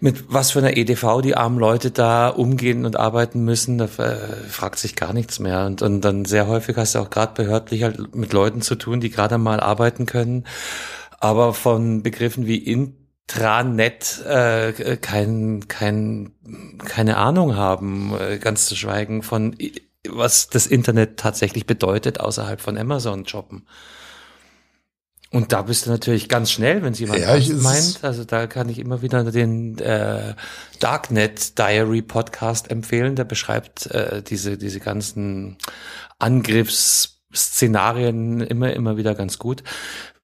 mit was für einer EDV die armen Leute da umgehen und arbeiten müssen, da äh, fragt sich gar nichts mehr. Und, und dann sehr häufig hast du auch gerade behördlich halt mit Leuten zu tun, die gerade mal arbeiten können, aber von Begriffen wie Intranet äh, kein, kein, keine Ahnung haben, äh, ganz zu schweigen von was das Internet tatsächlich bedeutet außerhalb von Amazon shoppen. Und da bist du natürlich ganz schnell, wenn es jemand ja, meint. Also da kann ich immer wieder den äh, Darknet Diary Podcast empfehlen. Der beschreibt äh, diese diese ganzen Angriffsszenarien immer immer wieder ganz gut.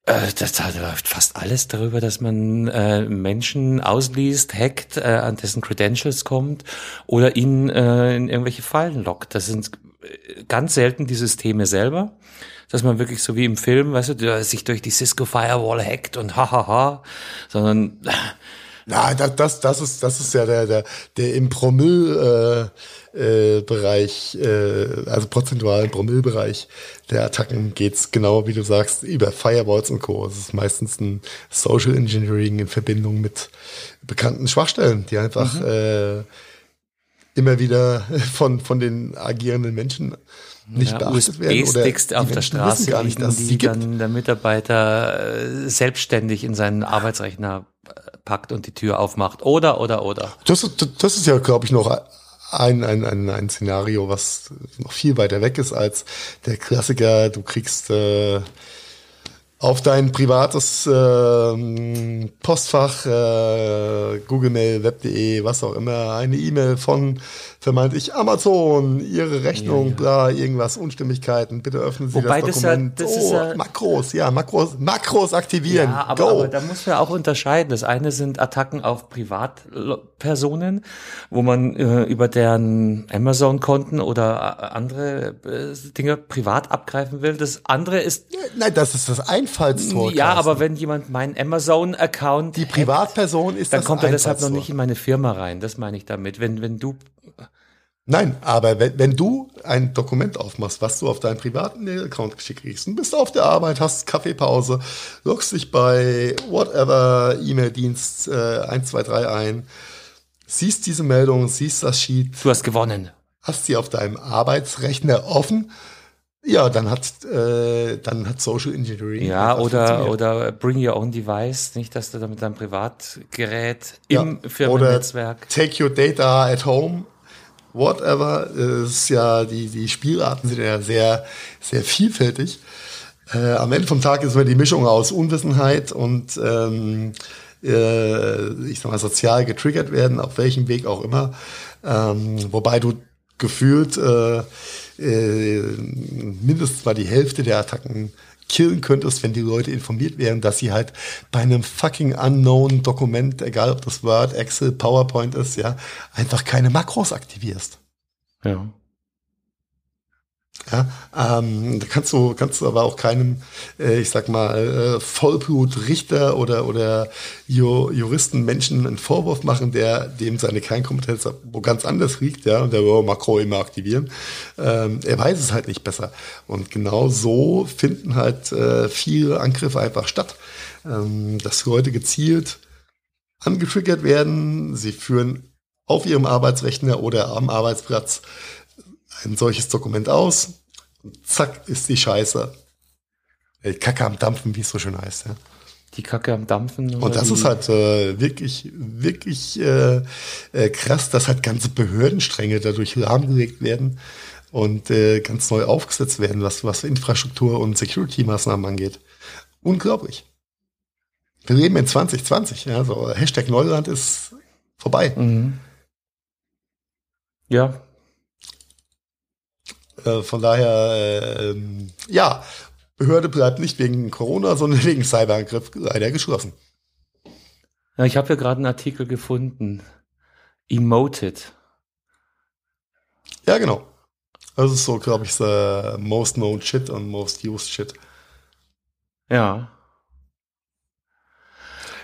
Äh, das, da läuft fast alles darüber, dass man äh, Menschen ausliest, hackt, äh, an dessen Credentials kommt oder ihn äh, in irgendwelche Fallen lockt. Das sind äh, ganz selten die Systeme selber dass man wirklich so wie im Film, weißt du, sich durch die Cisco Firewall hackt und hahaha, sondern na, das, das, das ist, das ist ja der, der, der im Promille äh, äh, äh, also prozentualen Promille-Bereich der Attacken geht's genau wie du sagst über Firewalls und Co. Es ist meistens ein Social Engineering in Verbindung mit bekannten Schwachstellen, die einfach mhm. äh, immer wieder von von den agierenden Menschen nicht ja, beachtet werden. USB-Sticks auf der Straße gar nicht, dass die dann der Mitarbeiter äh, selbstständig in seinen Arbeitsrechner äh, packt und die Tür aufmacht. Oder, oder, oder. Das, das ist ja, glaube ich, noch ein, ein, ein, ein Szenario, was noch viel weiter weg ist als der Klassiker, du kriegst äh, auf dein privates äh, Postfach, äh, Google Mail, Web.de, was auch immer, eine E-Mail von vermeintlich Amazon, Ihre Rechnung, ja, ja. bla, irgendwas, Unstimmigkeiten, bitte öffnen Sie Wobei das Dokument. Das, ja, das oh, ist ja, Makros, ja, Makros, Makros aktivieren. Ja, aber, aber da muss man auch unterscheiden. Das eine sind Attacken auf Privatpersonen, wo man äh, über deren Amazon-Konten oder äh, andere äh, Dinge privat abgreifen will. Das andere ist... Nein, das ist das Einfallstor. Ja, aber wenn jemand meinen Amazon-Account... Die Privatperson ist Dann kommt er deshalb noch nicht in meine Firma rein. Das meine ich damit. Wenn, wenn du Nein, aber wenn, wenn du ein Dokument aufmachst, was du auf deinen privaten Account geschickt kriegst, und bist auf der Arbeit, hast Kaffeepause, loggst dich bei whatever E-Mail-Dienst äh, 123 ein, siehst diese Meldung, siehst das Sheet. Du hast gewonnen. Hast sie auf deinem Arbeitsrechner offen. Ja, dann hat äh, dann hat Social Engineering. Ja, oder oder Bring Your Own Device, nicht, dass du da mit deinem Privatgerät im ja, Firmennetzwerk. Oder take Your Data at Home whatever. Ist ja, die, die Spielarten sind ja sehr, sehr vielfältig. Äh, am Ende vom Tag ist immer die Mischung aus Unwissenheit und ähm, äh, ich sag mal, sozial getriggert werden, auf welchem Weg auch immer. Ähm, wobei du gefühlt äh, äh, mindestens mal die Hälfte der Attacken killen könntest, wenn die Leute informiert wären, dass sie halt bei einem fucking unknown Dokument, egal ob das Word, Excel, PowerPoint ist, ja, einfach keine Makros aktivierst. Ja. Ja, ähm, da kannst du, kannst du aber auch keinem, äh, ich sag mal, äh, Vollblutrichter oder, oder Ju Juristenmenschen einen Vorwurf machen, der dem seine Kernkompetenz wo ganz anders liegt, ja, und der will Makro immer aktivieren. Ähm, er weiß es halt nicht besser. Und genau so finden halt äh, viele Angriffe einfach statt. Ähm, dass Leute gezielt angetriggert werden, sie führen auf ihrem Arbeitsrechner oder am Arbeitsplatz ein solches Dokument aus und zack ist die Scheiße. Die Kacke am Dampfen, wie es so schön heißt. Ja. Die Kacke am Dampfen. Und das ist halt äh, wirklich, wirklich äh, äh, krass, dass halt ganze Behördenstränge dadurch lahmgelegt werden und äh, ganz neu aufgesetzt werden, was, was Infrastruktur und Security-Maßnahmen angeht. Unglaublich. Wir leben in 2020, ja, so Hashtag Neuland ist vorbei. Mhm. Ja, äh, von daher, äh, ja, Behörde bleibt nicht wegen Corona, sondern wegen Cyberangriff leider geschlossen. Ja, ich habe ja gerade einen Artikel gefunden. Emoted. Ja, genau. Das ist so, glaube ich, the most known shit und most used shit. Ja.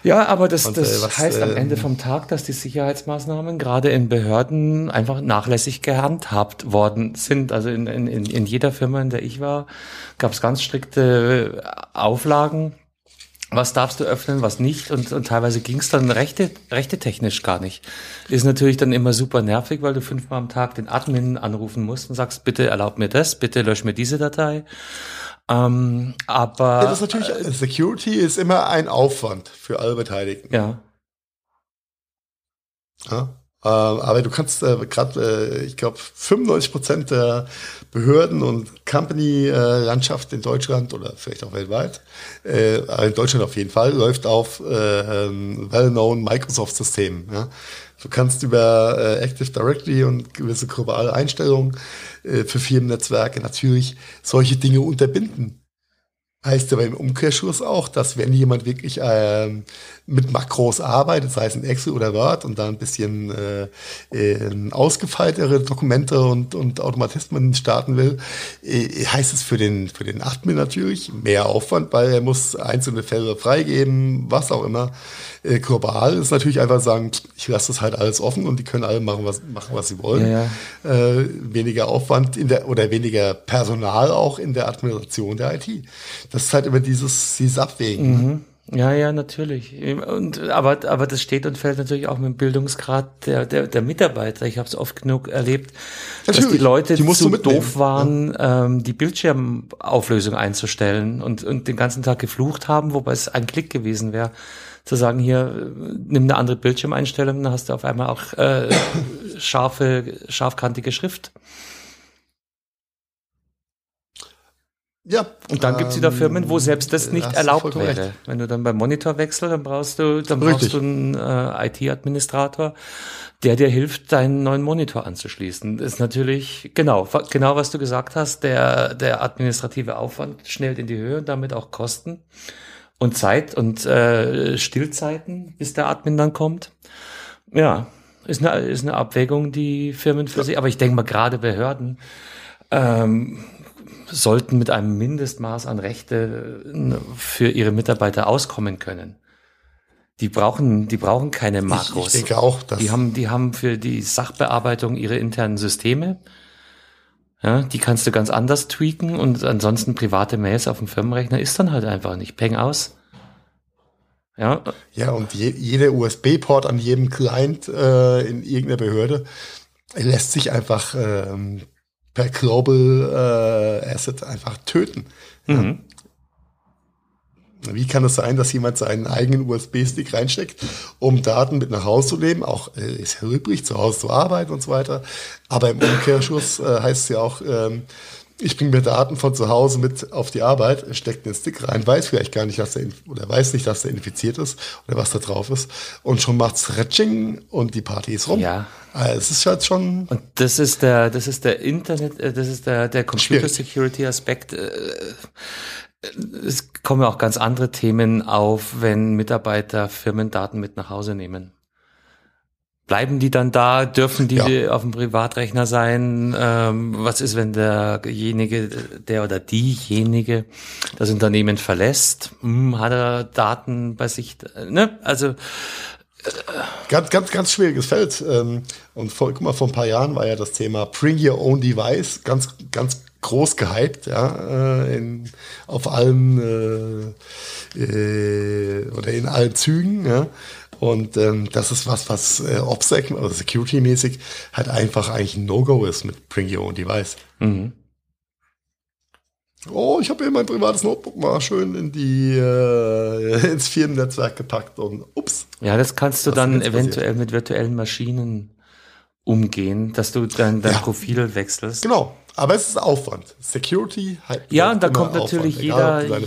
Ja, aber das, und, das äh, was, heißt am ähm, Ende vom Tag, dass die Sicherheitsmaßnahmen gerade in Behörden einfach nachlässig gehandhabt worden sind. Also in, in, in jeder Firma, in der ich war, gab es ganz strikte Auflagen. Was darfst du öffnen, was nicht? Und, und teilweise ging es dann rechte, rechte technisch gar nicht. Ist natürlich dann immer super nervig, weil du fünfmal am Tag den Admin anrufen musst und sagst, bitte erlaub mir das, bitte lösch mir diese Datei. Ähm, aber ja, das ist natürlich, äh, Security ist immer ein Aufwand für alle Beteiligten. Ja. ja aber du kannst äh, gerade, äh, ich glaube, 95 Prozent der Behörden und Company-Landschaft in Deutschland oder vielleicht auch weltweit, äh, in Deutschland auf jeden Fall, läuft auf äh, ähm, well-known Microsoft-Systemen. Ja? Du kannst über äh, Active Directory und gewisse globale Einstellungen äh, für Firmennetzwerke natürlich solche Dinge unterbinden. Heißt aber im Umkehrschluss auch, dass wenn jemand wirklich ähm, mit Makros arbeitet, sei es in Excel oder Word und da ein bisschen äh, äh, ausgefeiltere Dokumente und, und Automatismen starten will, äh, heißt es für den, für den Admin natürlich mehr Aufwand, weil er muss einzelne Fälle freigeben, was auch immer. Äh, global ist natürlich einfach sagen, ich lasse das halt alles offen und die können alle machen, was, machen, was sie wollen. Ja, ja. Äh, weniger Aufwand in der oder weniger Personal auch in der Administration der IT. Das ist halt immer dieses, dieses Abwägen. Mhm. Ja, ja, natürlich. Und, aber, aber das steht und fällt natürlich auch mit dem Bildungsgrad der, der, der Mitarbeiter. Ich habe es oft genug erlebt, natürlich. dass die Leute die zu doof waren, ja. ähm, die Bildschirmauflösung einzustellen und, und den ganzen Tag geflucht haben, wobei es ein Klick gewesen wäre zu sagen, hier, nimm eine andere Bildschirmeinstellung, dann hast du auf einmal auch äh, scharfe, scharfkantige Schrift. Ja. Und dann ähm, gibt's wieder Firmen, wo selbst das nicht erlaubt wäre. Recht. Wenn du dann beim Monitor wechselst, dann brauchst du, dann Richtig. brauchst du einen äh, IT-Administrator, der dir hilft, deinen neuen Monitor anzuschließen. Das ist natürlich, genau, genau was du gesagt hast, der, der administrative Aufwand schnellt in die Höhe und damit auch Kosten und Zeit und äh, Stillzeiten, bis der Admin dann kommt. Ja, ist eine, ist eine Abwägung, die Firmen für ja. sich, aber ich denke mal gerade Behörden ähm, sollten mit einem Mindestmaß an Rechte äh, für ihre Mitarbeiter auskommen können. Die brauchen, die brauchen keine Makros. Ich, ich denke auch, dass die haben, die haben für die Sachbearbeitung ihre internen Systeme. Ja, die kannst du ganz anders tweaken und ansonsten private Mails auf dem Firmenrechner ist dann halt einfach nicht. Peng aus. Ja. Ja, und je, jeder USB-Port an jedem Client äh, in irgendeiner Behörde lässt sich einfach ähm, per Global äh, Asset einfach töten. Mhm. Wie kann es sein, dass jemand seinen eigenen USB-Stick reinsteckt, um Daten mit nach Hause zu nehmen? Auch äh, ist ja übrig, zu Hause zu arbeiten und so weiter. Aber im Umkehrschuss äh, heißt es ja auch, ähm, ich bringe mir Daten von zu Hause mit auf die Arbeit, steckt den Stick rein, weiß vielleicht gar nicht, dass er oder weiß nicht, dass er infiziert ist oder was da drauf ist und schon macht's Retching und die Party ist rum. Ja. Also es ist halt schon. Und das ist der, das ist der Internet, äh, das ist der der Computer Security Aspekt. Äh, es kommen ja auch ganz andere Themen auf, wenn Mitarbeiter Firmendaten mit nach Hause nehmen. Bleiben die dann da? Dürfen die ja. auf dem Privatrechner sein? Ähm, was ist, wenn derjenige, der oder diejenige das Unternehmen verlässt? Hm, hat er Daten bei sich? Ne? Also äh, ganz, ganz, ganz schwieriges Feld. Ähm, und vor, guck mal, vor ein paar Jahren war ja das Thema Bring Your Own Device ganz, ganz groß gehypt, ja, äh, in, auf allen äh, äh, oder in allen Zügen, ja. Und ähm, das ist was, was äh, OPSEC, also Security-mäßig, halt einfach eigentlich ein No-Go ist mit Bring Your Own Device. Mhm. Oh, ich habe hier mein privates Notebook mal schön in die äh, ins Firmennetzwerk gepackt und ups. Ja, das kannst du dann eventuell passiert. mit virtuellen Maschinen umgehen, dass du dann dein ja. Profil wechselst. Genau. Aber es ist Aufwand. Security halt. Ja, und da kommt natürlich Aufwand, jeder, egal,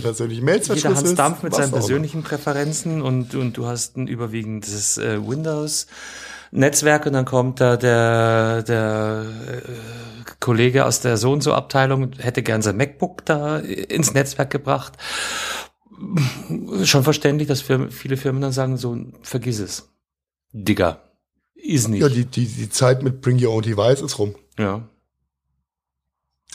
jeder Hans Dampf mit seinen persönlichen Präferenzen und, und du hast ein überwiegendes äh, Windows. Netzwerk und dann kommt da der, der äh, Kollege aus der so und so Abteilung hätte gern sein MacBook da ins Netzwerk gebracht. Schon verständlich, dass für viele Firmen dann sagen, so, vergiss es. Digga, ist nicht. Ja, die, die, die Zeit mit Bring Your Own Device ist rum. Ja.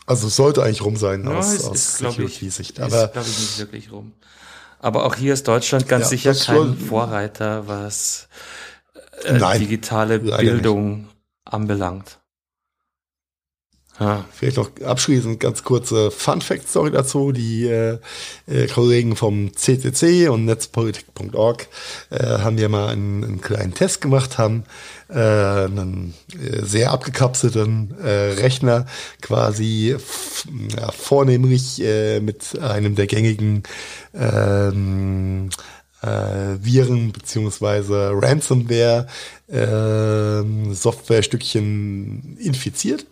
Also es sollte eigentlich rum sein ja, aus, aus Security-Sicht. Aber glaube ich nicht wirklich rum. Aber auch hier ist Deutschland ganz ja, sicher kein Vorreiter, was äh, Nein, digitale Bildung nicht. anbelangt. Ja. Vielleicht noch abschließend ganz kurze Fun-Fact-Story dazu. Die äh, äh, Kollegen vom CCC und netzpolitik.org äh, haben ja mal einen, einen, kleinen Test gemacht, haben äh, einen äh, sehr abgekapselten äh, Rechner quasi ja, vornehmlich mit einem der gängigen ähm, äh, Viren beziehungsweise Ransomware äh, Softwarestückchen infiziert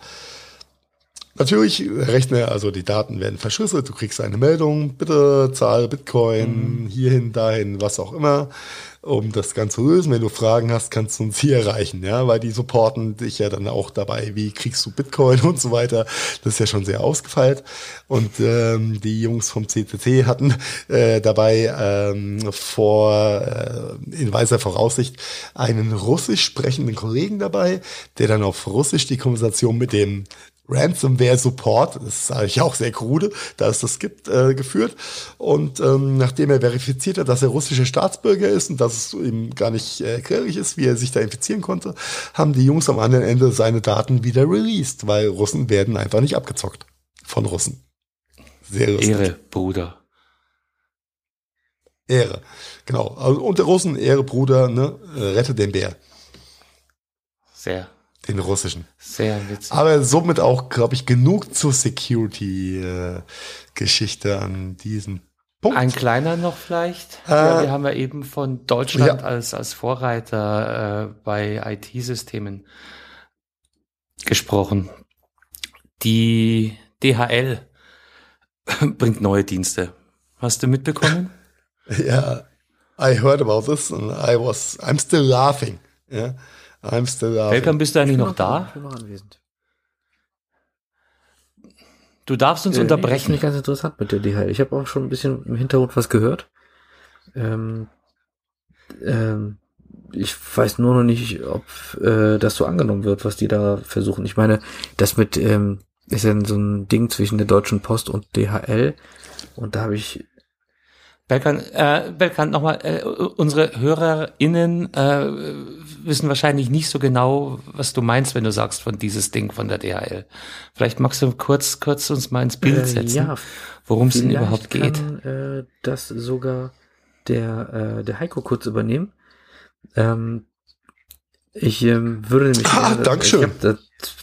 Natürlich, rechne, also die Daten werden verschlüsselt, du kriegst eine Meldung, bitte zahl Bitcoin, mhm. hierhin, dahin, was auch immer, um das Ganze zu lösen. Wenn du Fragen hast, kannst du uns hier erreichen, ja, weil die supporten dich ja dann auch dabei, wie kriegst du Bitcoin und so weiter. Das ist ja schon sehr ausgefeilt. Und ähm, die Jungs vom CCC hatten äh, dabei ähm, vor, äh, in weiser Voraussicht, einen russisch sprechenden Kollegen dabei, der dann auf Russisch die Konversation mit dem Ransomware-Support, das ist eigentlich auch sehr krude, da es das gibt, äh, geführt. Und ähm, nachdem er verifiziert hat, dass er russischer Staatsbürger ist und dass es ihm gar nicht äh, erklärlich ist, wie er sich da infizieren konnte, haben die Jungs am anderen Ende seine Daten wieder released, weil Russen werden einfach nicht abgezockt von Russen. Sehr lustig. Ehre, Bruder. Ehre, genau. Also, und der Russen, Ehre, Bruder, ne, rette den Bär. Sehr. Den russischen. Sehr witzig. Aber somit auch, glaube ich, genug zur Security-Geschichte an diesem Punkt. Ein kleiner noch vielleicht. Äh, ja, wir haben ja eben von Deutschland ja. als, als Vorreiter äh, bei IT-Systemen gesprochen. Die DHL bringt neue Dienste. Hast du mitbekommen? ja, I heard about this and I was, I'm still laughing. Ja. I'm still laughing. Welcome, bist du eigentlich noch, noch, da? Ich bin noch anwesend. Du darfst uns äh, unterbrechen. Finde ich ganz interessant mit der DHL. Ich habe auch schon ein bisschen im Hintergrund was gehört. Ähm, ähm, ich weiß nur noch nicht, ob äh, das so angenommen wird, was die da versuchen. Ich meine, das mit ähm, ist ja so ein Ding zwischen der Deutschen Post und DHL. Und da habe ich Belkan, äh, Belkan nochmal, äh, unsere HörerInnen äh, wissen wahrscheinlich nicht so genau, was du meinst, wenn du sagst von dieses Ding von der DHL. Vielleicht magst du kurz, kurz uns mal ins Bild äh, setzen, äh, ja, worum es denn überhaupt geht. Kann, äh, das sogar der, äh, der Heiko kurz übernehmen. Ähm, ich ähm, würde nämlich, ah, äh, Dankeschön. ich habe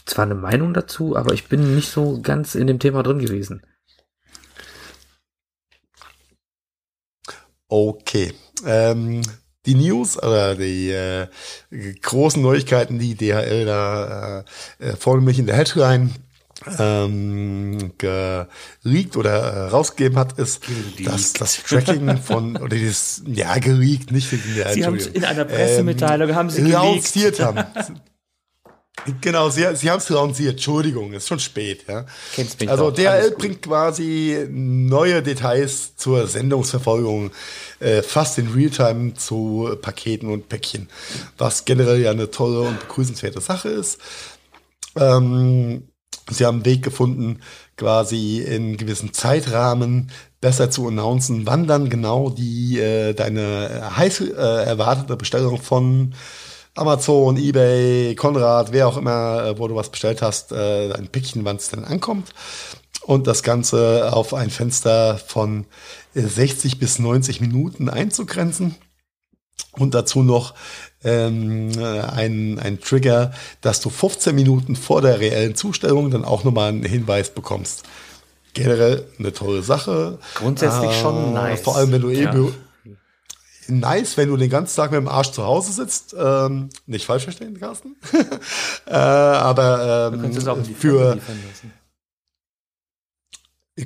zwar eine Meinung dazu, aber ich bin nicht so ganz in dem Thema drin gewesen. Okay. Ähm, die News oder die äh, großen Neuigkeiten, die DHL da äh, vorne mich in der Headline ähm, geleakt oder äh, rausgegeben hat, ist, dass das Tracking von oder das ja geleakt, nicht in der Sie haben in einer Pressemitteilung ähm, haben Sie geleakt. haben. Genau, sie, sie haben es lanciert. Entschuldigung, ist schon spät. Ja. Kennst mich also DHL bringt quasi neue Details zur Sendungsverfolgung äh, fast in Realtime zu Paketen und Päckchen, was generell ja eine tolle und begrüßenswerte Sache ist. Ähm, sie haben einen Weg gefunden, quasi in gewissen Zeitrahmen besser zu announcen, wann dann genau die äh, deine heiß äh, erwartete Bestellung von Amazon, eBay, Konrad, wer auch immer, äh, wo du was bestellt hast, äh, ein Päckchen, wann es dann ankommt. Und das Ganze auf ein Fenster von 60 äh, bis 90 Minuten einzugrenzen. Und dazu noch ähm, ein, ein Trigger, dass du 15 Minuten vor der reellen Zustellung dann auch nochmal einen Hinweis bekommst. Generell eine tolle Sache. Grundsätzlich äh, schon nice. Vor allem, wenn du ja. eh nice, wenn du den ganzen Tag mit dem Arsch zu Hause sitzt. Ähm, nicht falsch verstehen, Carsten. äh, aber ähm, für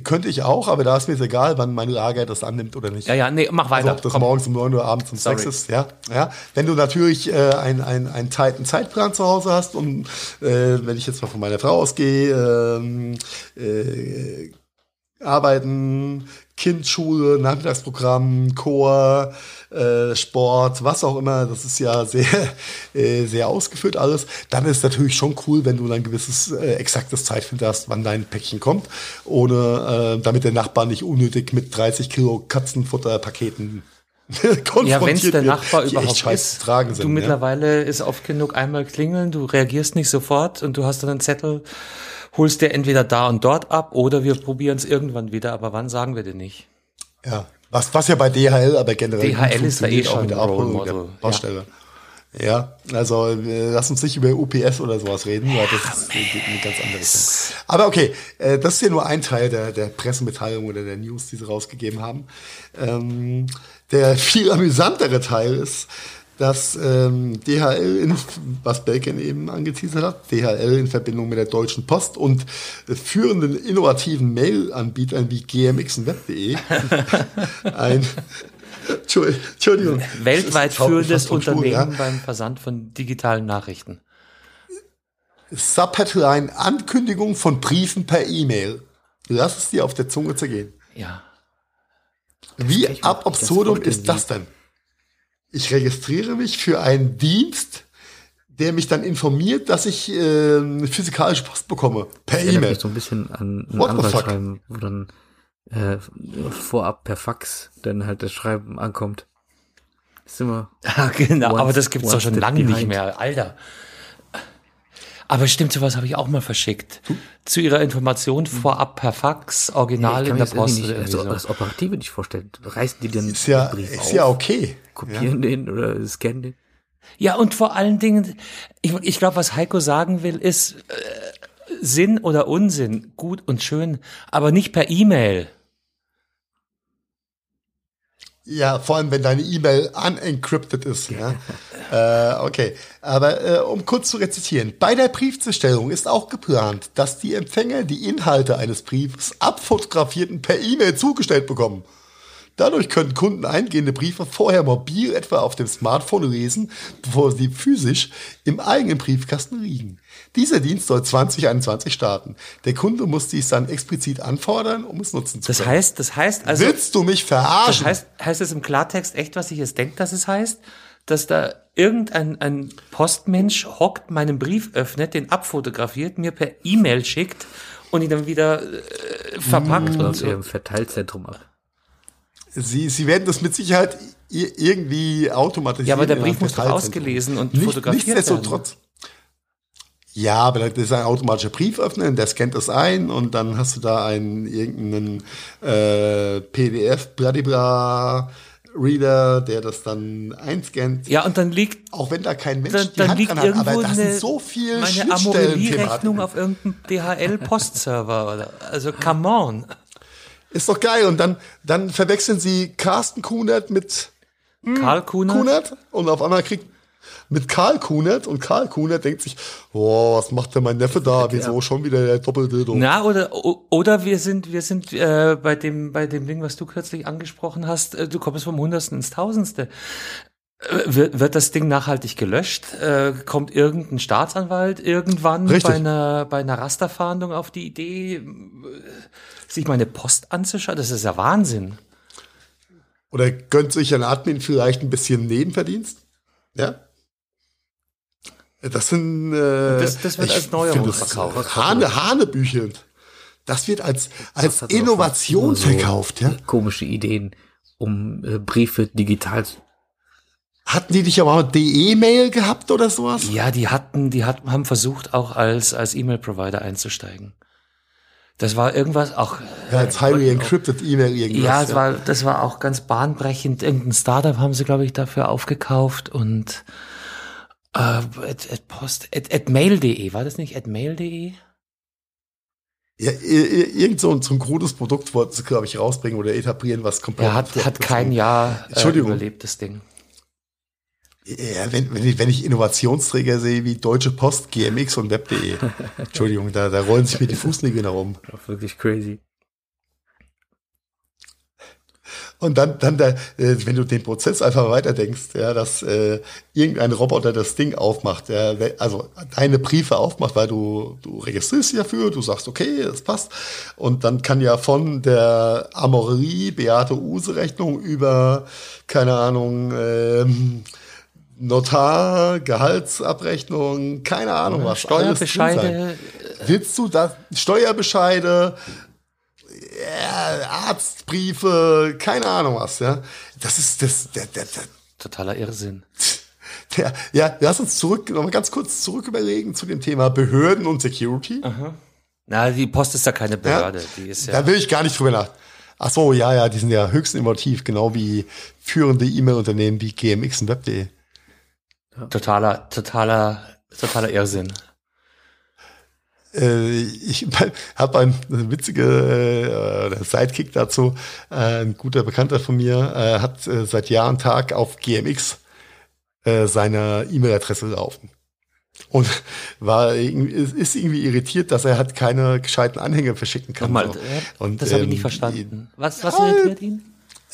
könnte ich auch, aber da ist mir jetzt egal, wann mein Lager das annimmt oder nicht. Ja, ja, nee, mach weiter. Also, ob das Komm. morgens um 9 Uhr abends um Sorry. 6 ist, ja. ja. Wenn du natürlich äh, einen ein, tighten Zeitplan zu Hause hast und äh, wenn ich jetzt mal von meiner Frau ausgehe, ähm, äh, arbeiten, Kindschule, Nachmittagsprogramm, Chor, äh, Sport, was auch immer. Das ist ja sehr, äh, sehr ausgeführt alles. Dann ist natürlich schon cool, wenn du ein gewisses äh, exaktes Zeitfenster hast, wann dein Päckchen kommt, ohne äh, damit der Nachbar nicht unnötig mit 30 Kilo Katzenfutterpaketen ja, wenn es der Nachbar überhaupt ist. Tragen sind, du mittlerweile ist oft genug einmal klingeln, du reagierst nicht sofort und du hast dann einen Zettel, holst dir entweder da und dort ab oder wir probieren es irgendwann wieder, aber wann sagen wir denn nicht? Ja, was, was ja bei DHL, aber generell DHL ist ja eh schon auch mit der Abholung der Baustelle. Ja. ja, also äh, lass uns nicht über UPS oder sowas reden, weil das geht in eine ganz andere Richtung. Aber okay, äh, das ist ja nur ein Teil der, der Pressemitteilung oder der News, die sie rausgegeben haben. Ähm, der viel amüsantere Teil ist, dass ähm, DHL, in, was Belgien eben angeteasert hat, DHL in Verbindung mit der Deutschen Post und äh, führenden innovativen Mail-Anbietern wie GMX und Web.de ein Entschuldigung. Weltweit führendes Unternehmen ja. beim Versand von digitalen Nachrichten. Subheadline Ankündigung von Briefen per E-Mail. Lass es dir auf der Zunge zergehen. Ja. Wie ab absurdum ist das denn? Ich registriere mich für einen Dienst, der mich dann informiert, dass ich äh, physikalische Post bekomme. Per E-Mail. so ein bisschen an einen Anwalt schreiben, wo dann äh, vorab per Fax dann halt das Schreiben ankommt. Das ist immer. Ja, genau, aber das gibt's doch schon lange nicht mehr. Alter. Aber stimmt, sowas habe ich auch mal verschickt. Hm? Zu ihrer Information vorab per Fax, original ja, in der Post. Nicht, also, so. Das Operative nicht vorstellen. Reißen die den ist ja, Brief ist auf, ja okay. Kopieren ja. den oder scannen den. Ja, und vor allen Dingen, ich, ich glaube, was Heiko sagen will, ist äh, Sinn oder Unsinn, gut und schön, aber nicht per E-Mail. Ja, vor allem, wenn deine E-Mail unencrypted ist. Ja. äh, okay, aber äh, um kurz zu rezitieren. Bei der Briefzustellung ist auch geplant, dass die Empfänger die Inhalte eines Briefes abfotografierten per E-Mail zugestellt bekommen. Dadurch können Kunden eingehende Briefe vorher mobil etwa auf dem Smartphone lesen, bevor sie physisch im eigenen Briefkasten liegen. Dieser Dienst soll 2021 starten. Der Kunde muss dies dann explizit anfordern, um es nutzen zu können. Das heißt, das heißt also. Willst du mich verarschen? Das heißt, heißt es im Klartext echt, was ich jetzt denke, dass es heißt? Dass da irgendein ein Postmensch hockt, meinen Brief öffnet, den abfotografiert, mir per E-Mail schickt und ihn dann wieder äh, verpackt und so. im Verteilzentrum ab. Sie, Sie werden das mit Sicherheit irgendwie automatisieren. Ja, aber der Brief muss doch ausgelesen und Nicht, fotografiert nichtsdestotrotz, werden. Ja, aber das ist ein automatischer Brieföffner, der scannt das ein und dann hast du da einen irgendeinen äh, PDF, bladibla, Reader, der das dann einscannt. Ja, und dann liegt auch wenn da kein Mensch dann, die dann Hand liegt dran hat, aber das sind so viel meine Amorelie-Rechnung auf irgendeinem DHL-Postserver oder also come on. Ist doch geil und dann dann verwechseln sie Carsten Kunert mit Karl Kunert? Kunert und auf einmal kriegt mit Karl Kunert und Karl Kunert denkt sich, oh, was macht denn mein Neffe da? Wieso ja. schon wieder der Doppeldildo? Na, oder, oder wir sind, wir sind äh, bei dem, bei dem Ding, was du kürzlich angesprochen hast, äh, du kommst vom Hundertsten ins Tausendste. Äh, wird, wird das Ding nachhaltig gelöscht? Äh, kommt irgendein Staatsanwalt irgendwann Richtig. bei einer, bei einer Rasterfahndung auf die Idee, äh, sich meine Post anzuschauen? Das ist ja Wahnsinn. Oder gönnt sich ein Admin vielleicht ein bisschen Nebenverdienst? Ja? Das sind äh, das, das wird als Neuerung verkauft. Hane, Hanebüchelnd. Das wird als als Innovation so verkauft, ja. Komische Ideen, um äh, Briefe digital hatten die dich aber auch DE-Mail gehabt oder sowas? Ja, die hatten, die hatten, haben versucht auch als als E-Mail-Provider einzusteigen. Das war irgendwas auch. Ja, als highly encrypted E-Mail irgendwas. Ja, das war, das war auch ganz bahnbrechend. Irgendein Startup haben sie, glaube ich, dafür aufgekauft und äh, at, at post, at, at mail.de, war das nicht at mail.de? Ja, irgend so, so ein krudes Produkt wollten sie, glaube ich, rausbringen oder etablieren, was komplett. Ja, hat, hat kein Jahr äh, überlebt, das Ding. Ja, wenn, wenn, ich, wenn ich Innovationsträger sehe wie Deutsche Post, GMX und Web.de. Entschuldigung, da, da rollen sich mir die Fußnägel nach um. Wirklich crazy. Und dann, dann da, äh, wenn du den Prozess einfach weiterdenkst, ja, dass äh, irgendein Roboter das Ding aufmacht, ja, also deine Briefe aufmacht, weil du, du registrierst dich dafür, du sagst, okay, das passt. Und dann kann ja von der Amorelie, Beate Use Rechnung über, keine Ahnung, ähm, Notar, Gehaltsabrechnung, keine Ahnung was. Steuerbescheide. Willst du da Steuerbescheide, ja, Arztbriefe, keine Ahnung was, ja. Das ist das, der, der, der totaler Irrsinn. Der, ja, lass uns zurück, noch mal ganz kurz zurück überlegen zu dem Thema Behörden und Security. Aha. Na, die Post ist ja keine Behörde, ja, die ist ja. Da will ich gar nicht drüber nach. Ach so, ja, ja, die sind ja höchst innovativ, genau wie führende E-Mail-Unternehmen wie GMX und Web.de. Totaler, totaler, totaler Irrsinn. Äh, ich habe ein witzige äh, Sidekick dazu. Äh, ein guter Bekannter von mir äh, hat äh, seit Jahr und Tag auf GMX äh, seine E-Mail-Adresse laufen. Und war ist irgendwie irritiert, dass er halt keine gescheiten Anhänge verschicken kann. Nochmal, so. und, das habe ich nicht ähm, verstanden. Was, was irritiert ihn?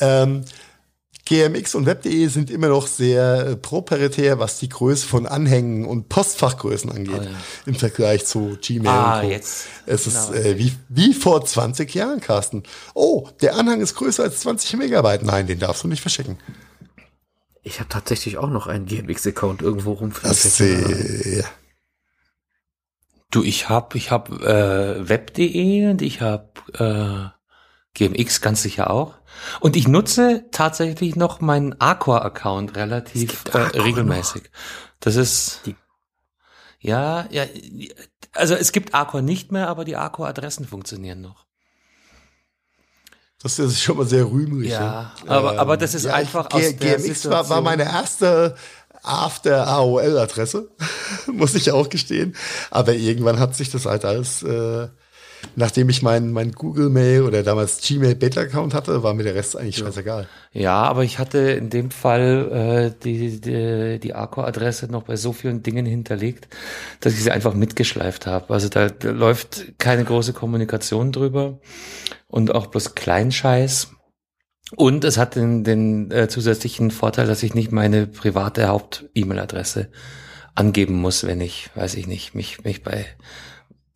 Ähm, GMX und Web.de sind immer noch sehr äh, proprietär, was die Größe von Anhängen und Postfachgrößen angeht, oh ja. im Vergleich zu Gmail. Ah, jetzt. Es genau. ist äh, wie, wie vor 20 Jahren, Carsten. Oh, der Anhang ist größer als 20 Megabyte. Nein, den darfst du nicht verschicken. Ich habe tatsächlich auch noch einen GMX-Account irgendwo rum. Das, äh, du, ich habe ich hab, äh, Web.de und ich habe äh, GMX ganz sicher auch. Und ich nutze tatsächlich noch meinen Aqua-Account relativ äh, regelmäßig. Noch. Das ist die ja, ja, also es gibt Aqua nicht mehr, aber die Aqua-Adressen funktionieren noch. Das ist schon mal sehr rühmlich. Ja, ja. aber, ähm, aber das ist ja, einfach aus G GMX war, war meine erste After AOL-Adresse, muss ich auch gestehen. Aber irgendwann hat sich das halt als äh, nachdem ich meinen mein Google Mail oder damals Gmail Beta Account hatte, war mir der Rest eigentlich scheißegal. Ja, aber ich hatte in dem Fall äh, die die, die Arco Adresse noch bei so vielen Dingen hinterlegt, dass ich sie einfach mitgeschleift habe. Also da, da läuft keine große Kommunikation drüber und auch bloß Kleinscheiß. Und es hat den, den äh, zusätzlichen Vorteil, dass ich nicht meine private Haupt-E-Mail-Adresse angeben muss, wenn ich, weiß ich nicht, mich, mich bei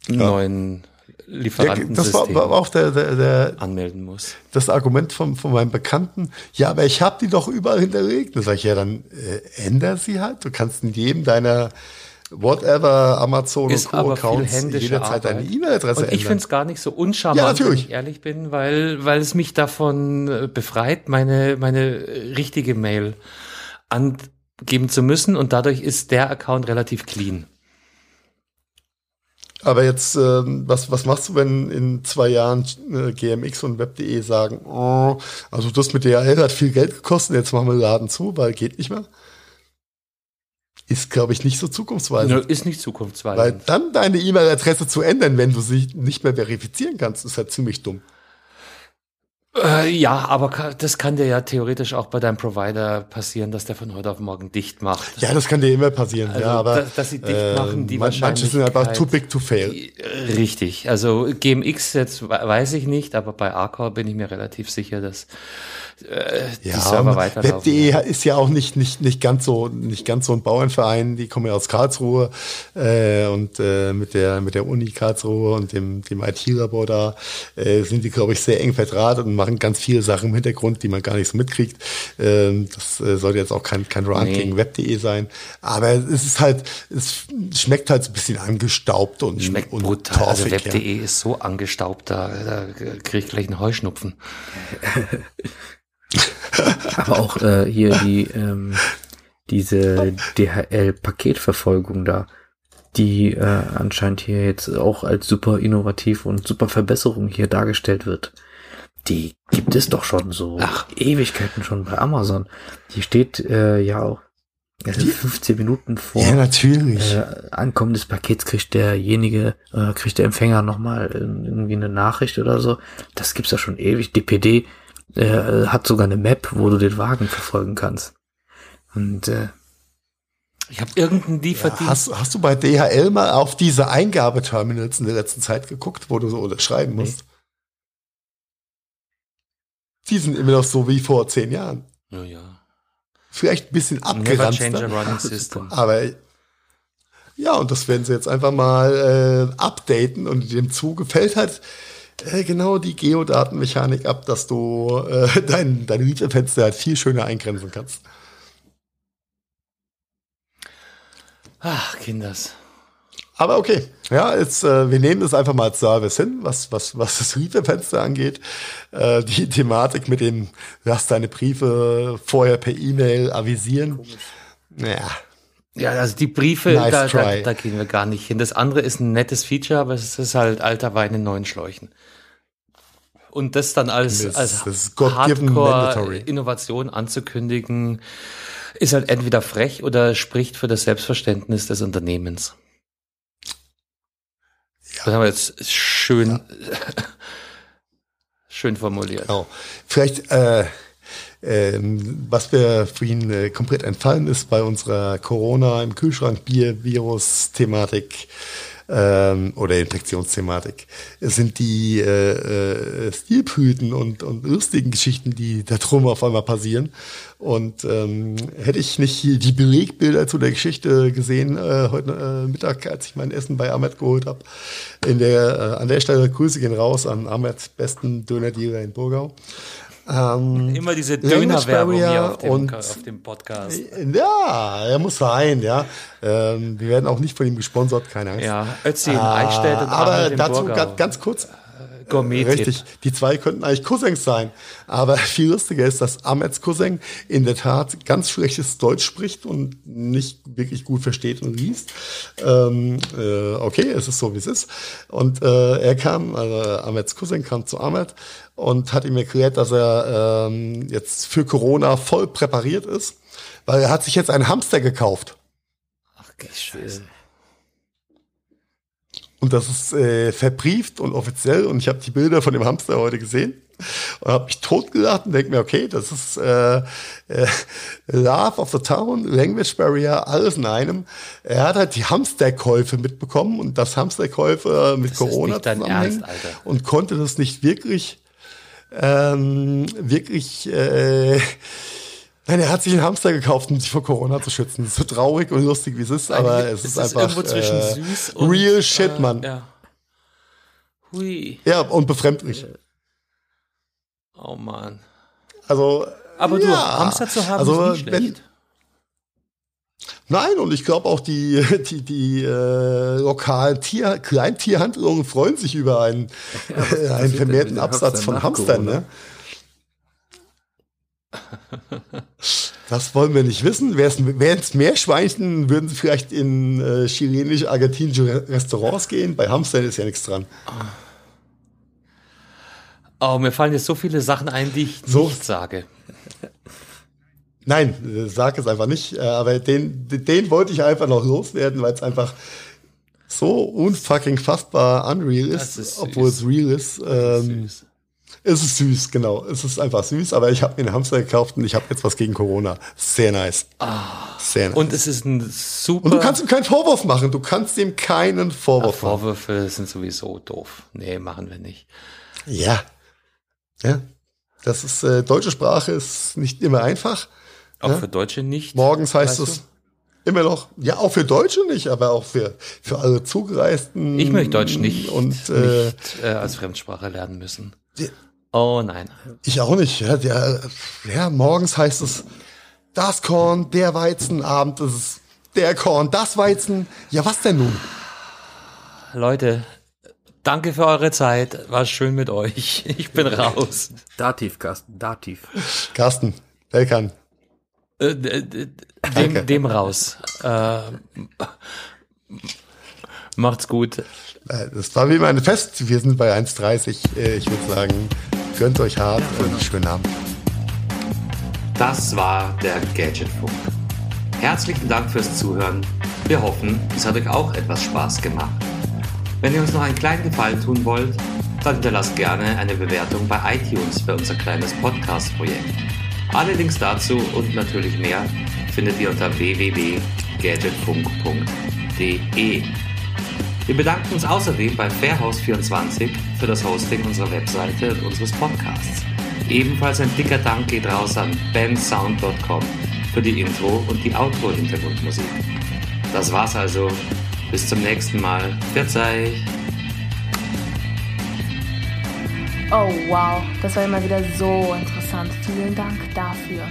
ja. neuen Lieferanten das war, war auch der, der, der anmelden muss. Das Argument von, von meinem Bekannten, ja, aber ich habe die doch überall hinterlegt. Da sage ich, ja, dann äh, änder sie halt. Du kannst in jedem deiner whatever Amazon ist und Co. Accounts jederzeit deine E-Mail-Adresse ändern. Ich finde es gar nicht so uncharmant, ja, wenn ich ehrlich bin, weil, weil es mich davon äh, befreit, meine, meine richtige Mail angeben zu müssen und dadurch ist der Account relativ clean. Aber jetzt, ähm, was, was machst du, wenn in zwei Jahren äh, GMX und Web.de sagen, oh, also das mit DHL hat viel Geld gekostet, jetzt machen wir den Laden zu, weil geht nicht mehr? Ist, glaube ich, nicht so zukunftsweisend. ist nicht zukunftsweisend. Weil dann deine E-Mail-Adresse zu ändern, wenn du sie nicht mehr verifizieren kannst, ist halt ziemlich dumm. Äh, ja, aber das kann dir ja theoretisch auch bei deinem Provider passieren, dass der von heute auf morgen dicht macht. Ja, das kann dir immer passieren. Also, ja, aber dass, dass sie dicht äh, machen, die manche Manche sind einfach too big to fail. Richtig. Also GMX jetzt weiß ich nicht, aber bei Arcor bin ich mir relativ sicher, dass äh, die ja, Server weiterlaufen. Web.de ja. ist ja auch nicht, nicht, nicht ganz so, nicht ganz so ein Bauernverein. Die kommen ja aus Karlsruhe, äh, und, äh, mit der, mit der Uni Karlsruhe und dem, dem IT-Labor da, äh, sind die, glaube ich, sehr eng verdrahtet und machen ganz viele Sachen im Hintergrund, die man gar nicht so mitkriegt. Ähm, das äh, sollte jetzt auch kein, kein Run nee. gegen Web.de sein. Aber es ist halt, es schmeckt halt so ein bisschen angestaubt und, schmeckt und brutal. Also Web.de ja. ist so angestaubt, da, da kriege ich gleich einen Heuschnupfen. Aber auch äh, hier die ähm, diese DHL-Paketverfolgung da, die äh, anscheinend hier jetzt auch als super innovativ und super Verbesserung hier dargestellt wird. Die gibt es doch schon so Ach. Ewigkeiten schon bei Amazon. Die steht äh, ja auch also 15 Minuten vor ja, natürlich. Äh, Ankommen des Pakets kriegt derjenige, äh, kriegt der Empfänger nochmal irgendwie eine Nachricht oder so. Das gibt's ja schon ewig. DPD äh, hat sogar eine Map, wo du den Wagen verfolgen kannst. Und äh, ich habe irgendeinen Lieferdienst. Ja, hast, hast du bei DHL mal auf diese Eingabeterminals in der letzten Zeit geguckt, wo du so unterschreiben musst? die sind immer noch so wie vor zehn Jahren. Ja, ja. Vielleicht ein bisschen Never change a abgeranzter. running system. Aber ja, und das werden sie jetzt einfach mal äh, updaten und in dem Zuge fällt halt äh, genau die Geodatenmechanik ab, dass du äh, dein, deine Liedfenster halt viel schöner eingrenzen kannst. Ach, Kinders. Aber okay, ja, jetzt, äh, wir nehmen das einfach mal als Service hin, was, was, was das Liedfenster angeht. Äh, die Thematik mit dem, lass deine Briefe vorher per E-Mail avisieren. Naja, Ja, also die Briefe, Nice da, da, da gehen wir gar nicht hin. Das andere ist ein nettes Feature, aber es ist halt alter Wein in neuen Schläuchen. Und das dann als, Das- als das. Hardcore-Innovation anzukündigen, ist halt entweder frech oder spricht für das Selbstverständnis des Unternehmens. Das haben wir jetzt schön, schön formuliert. Genau. Vielleicht, äh, ähm, was wir vorhin äh, komplett entfallen ist bei unserer Corona im Kühlschrank Bier Virus Thematik ähm, oder Infektionsthematik sind die äh, äh, Stilblüten und, und lustigen Geschichten, die da drum auf einmal passieren. Und ähm, hätte ich nicht die Belegbilder zu der Geschichte gesehen äh, heute äh, Mittag, als ich mein Essen bei Ahmed geholt habe, in der äh, an der Stelle Grüße gehen raus an Ahmed, besten Dönerdealer in Burgau. Ähm, Immer diese Dönerwerbung hier auf dem, und- auf dem Podcast. ja, er muss sein, ja. Ähm, wir werden auch nicht von ihm gesponsert, keine Angst. Ja, Ötzi in Ah, Eichstätt und aber dazu ganz kurz. Gourmet Richtig, die zwei könnten eigentlich Cousins sein. Aber viel lustiger ist, dass Ahmeds Cousin in der Tat ganz schlechtes Deutsch spricht und nicht wirklich gut versteht und liest. Ähm, äh, okay, es ist so, wie es ist. Und äh, er kam, also Ahmeds Cousin kam zu Ahmed und hat ihm erklärt, dass er ähm, jetzt für Corona voll präpariert ist, weil er hat sich jetzt einen Hamster gekauft. Ach, Scheiße. Und das ist äh, verbrieft und offiziell. Und ich habe die Bilder von dem Hamster heute gesehen und habe mich totgelacht und denke mir, okay, das ist äh, äh, Love of the Town, Language Barrier, alles in einem. Er hat halt die Hamsterkäufe mitbekommen und das Hamsterkäufe mit Das Corona zusammenhängen und konnte das nicht wirklich ähm, wirklich äh, Nein, er hat sich einen Hamster gekauft, um sich vor Corona zu schützen. So traurig und lustig, wie es ist, aber es Es ist, ist einfach irgendwo zwischen äh, süß und, real shit, äh, Mann. Ja. Hui. Ja, und befremdlich. Oh Mann. Also, Aber du, ja, Hamster zu haben also, ist nicht wenn- schlecht. Nein, und ich glaube auch die, die, die äh, lokalen Tier, Kleintierhandlungen freuen sich über einen, äh, einen vermehrten Absatz von Hamstern. Ne? Das wollen wir nicht wissen. Wären es Meerschweinchen, würden sie vielleicht in äh, chilenische, argentinische Re- Restaurants gehen. Bei Hamstern ist ja nichts dran. Oh, mir fallen jetzt so viele Sachen ein, die ich So. nicht sage. Nein, äh, sag es einfach nicht. Äh, aber den, den, wollte ich einfach noch loswerden, weil es einfach so unfucking fassbar unreal ist, ist obwohl es real ist. Ähm, Süß. Es ist süß, genau. Es ist einfach süß, aber ich habe mir einen Hamster gekauft und ich habe jetzt was gegen Corona. Sehr nice. Sehr nice. Und es ist ein super. Und du kannst ihm keinen Vorwurf machen. Du kannst ihm keinen Vorwurf machen. Vorwürfe sind sowieso doof. Nee, machen wir nicht. Ja. Ja. Das ist, äh, deutsche Sprache ist nicht immer einfach. Auch Ja. für Deutsche nicht. Morgens heißt es immer noch, ja, auch für Deutsche nicht, aber auch für, für alle Zugereisten. Ich möchte Deutsch nicht, Und äh, nicht äh, als Fremdsprache lernen müssen. Die- Oh nein. ich auch nicht. Ja, der, ja, morgens heißt es das Korn, der Weizen, Abend ist es der Korn, das Weizen. Ja, was denn nun? Leute, danke für eure Zeit. War schön mit euch. Ich bin raus. Dativ, Carsten, Dativ. Carsten, Belkan. Äh, d- d- Danke. dem, dem raus. Äh, macht's gut. Äh, Das war wie immer ein Fest. Wir sind bei 1,30. Äh, Ich würde sagen, gönnt euch hart und schönen Abend. Das war der Gadgetfunk. Herzlichen Dank fürs Zuhören. Wir hoffen, es hat euch auch etwas Spaß gemacht. Wenn ihr uns noch einen kleinen Gefallen tun wollt, dann hinterlasst gerne eine Bewertung bei iTunes für unser kleines Podcast-Projekt. Alle Links dazu und natürlich mehr findet ihr unter www.gadgetfunk.de. Wir bedanken uns außerdem bei Fairhouse24 für das Hosting unserer Webseite und unseres Podcasts. Ebenfalls ein dicker Dank geht raus an bensound.com für die Intro und die Outro-Hintergrundmusik. Das war's also. Bis zum nächsten Mal. Verzeih. Oh wow, das war immer wieder so interessant. Vielen Dank dafür.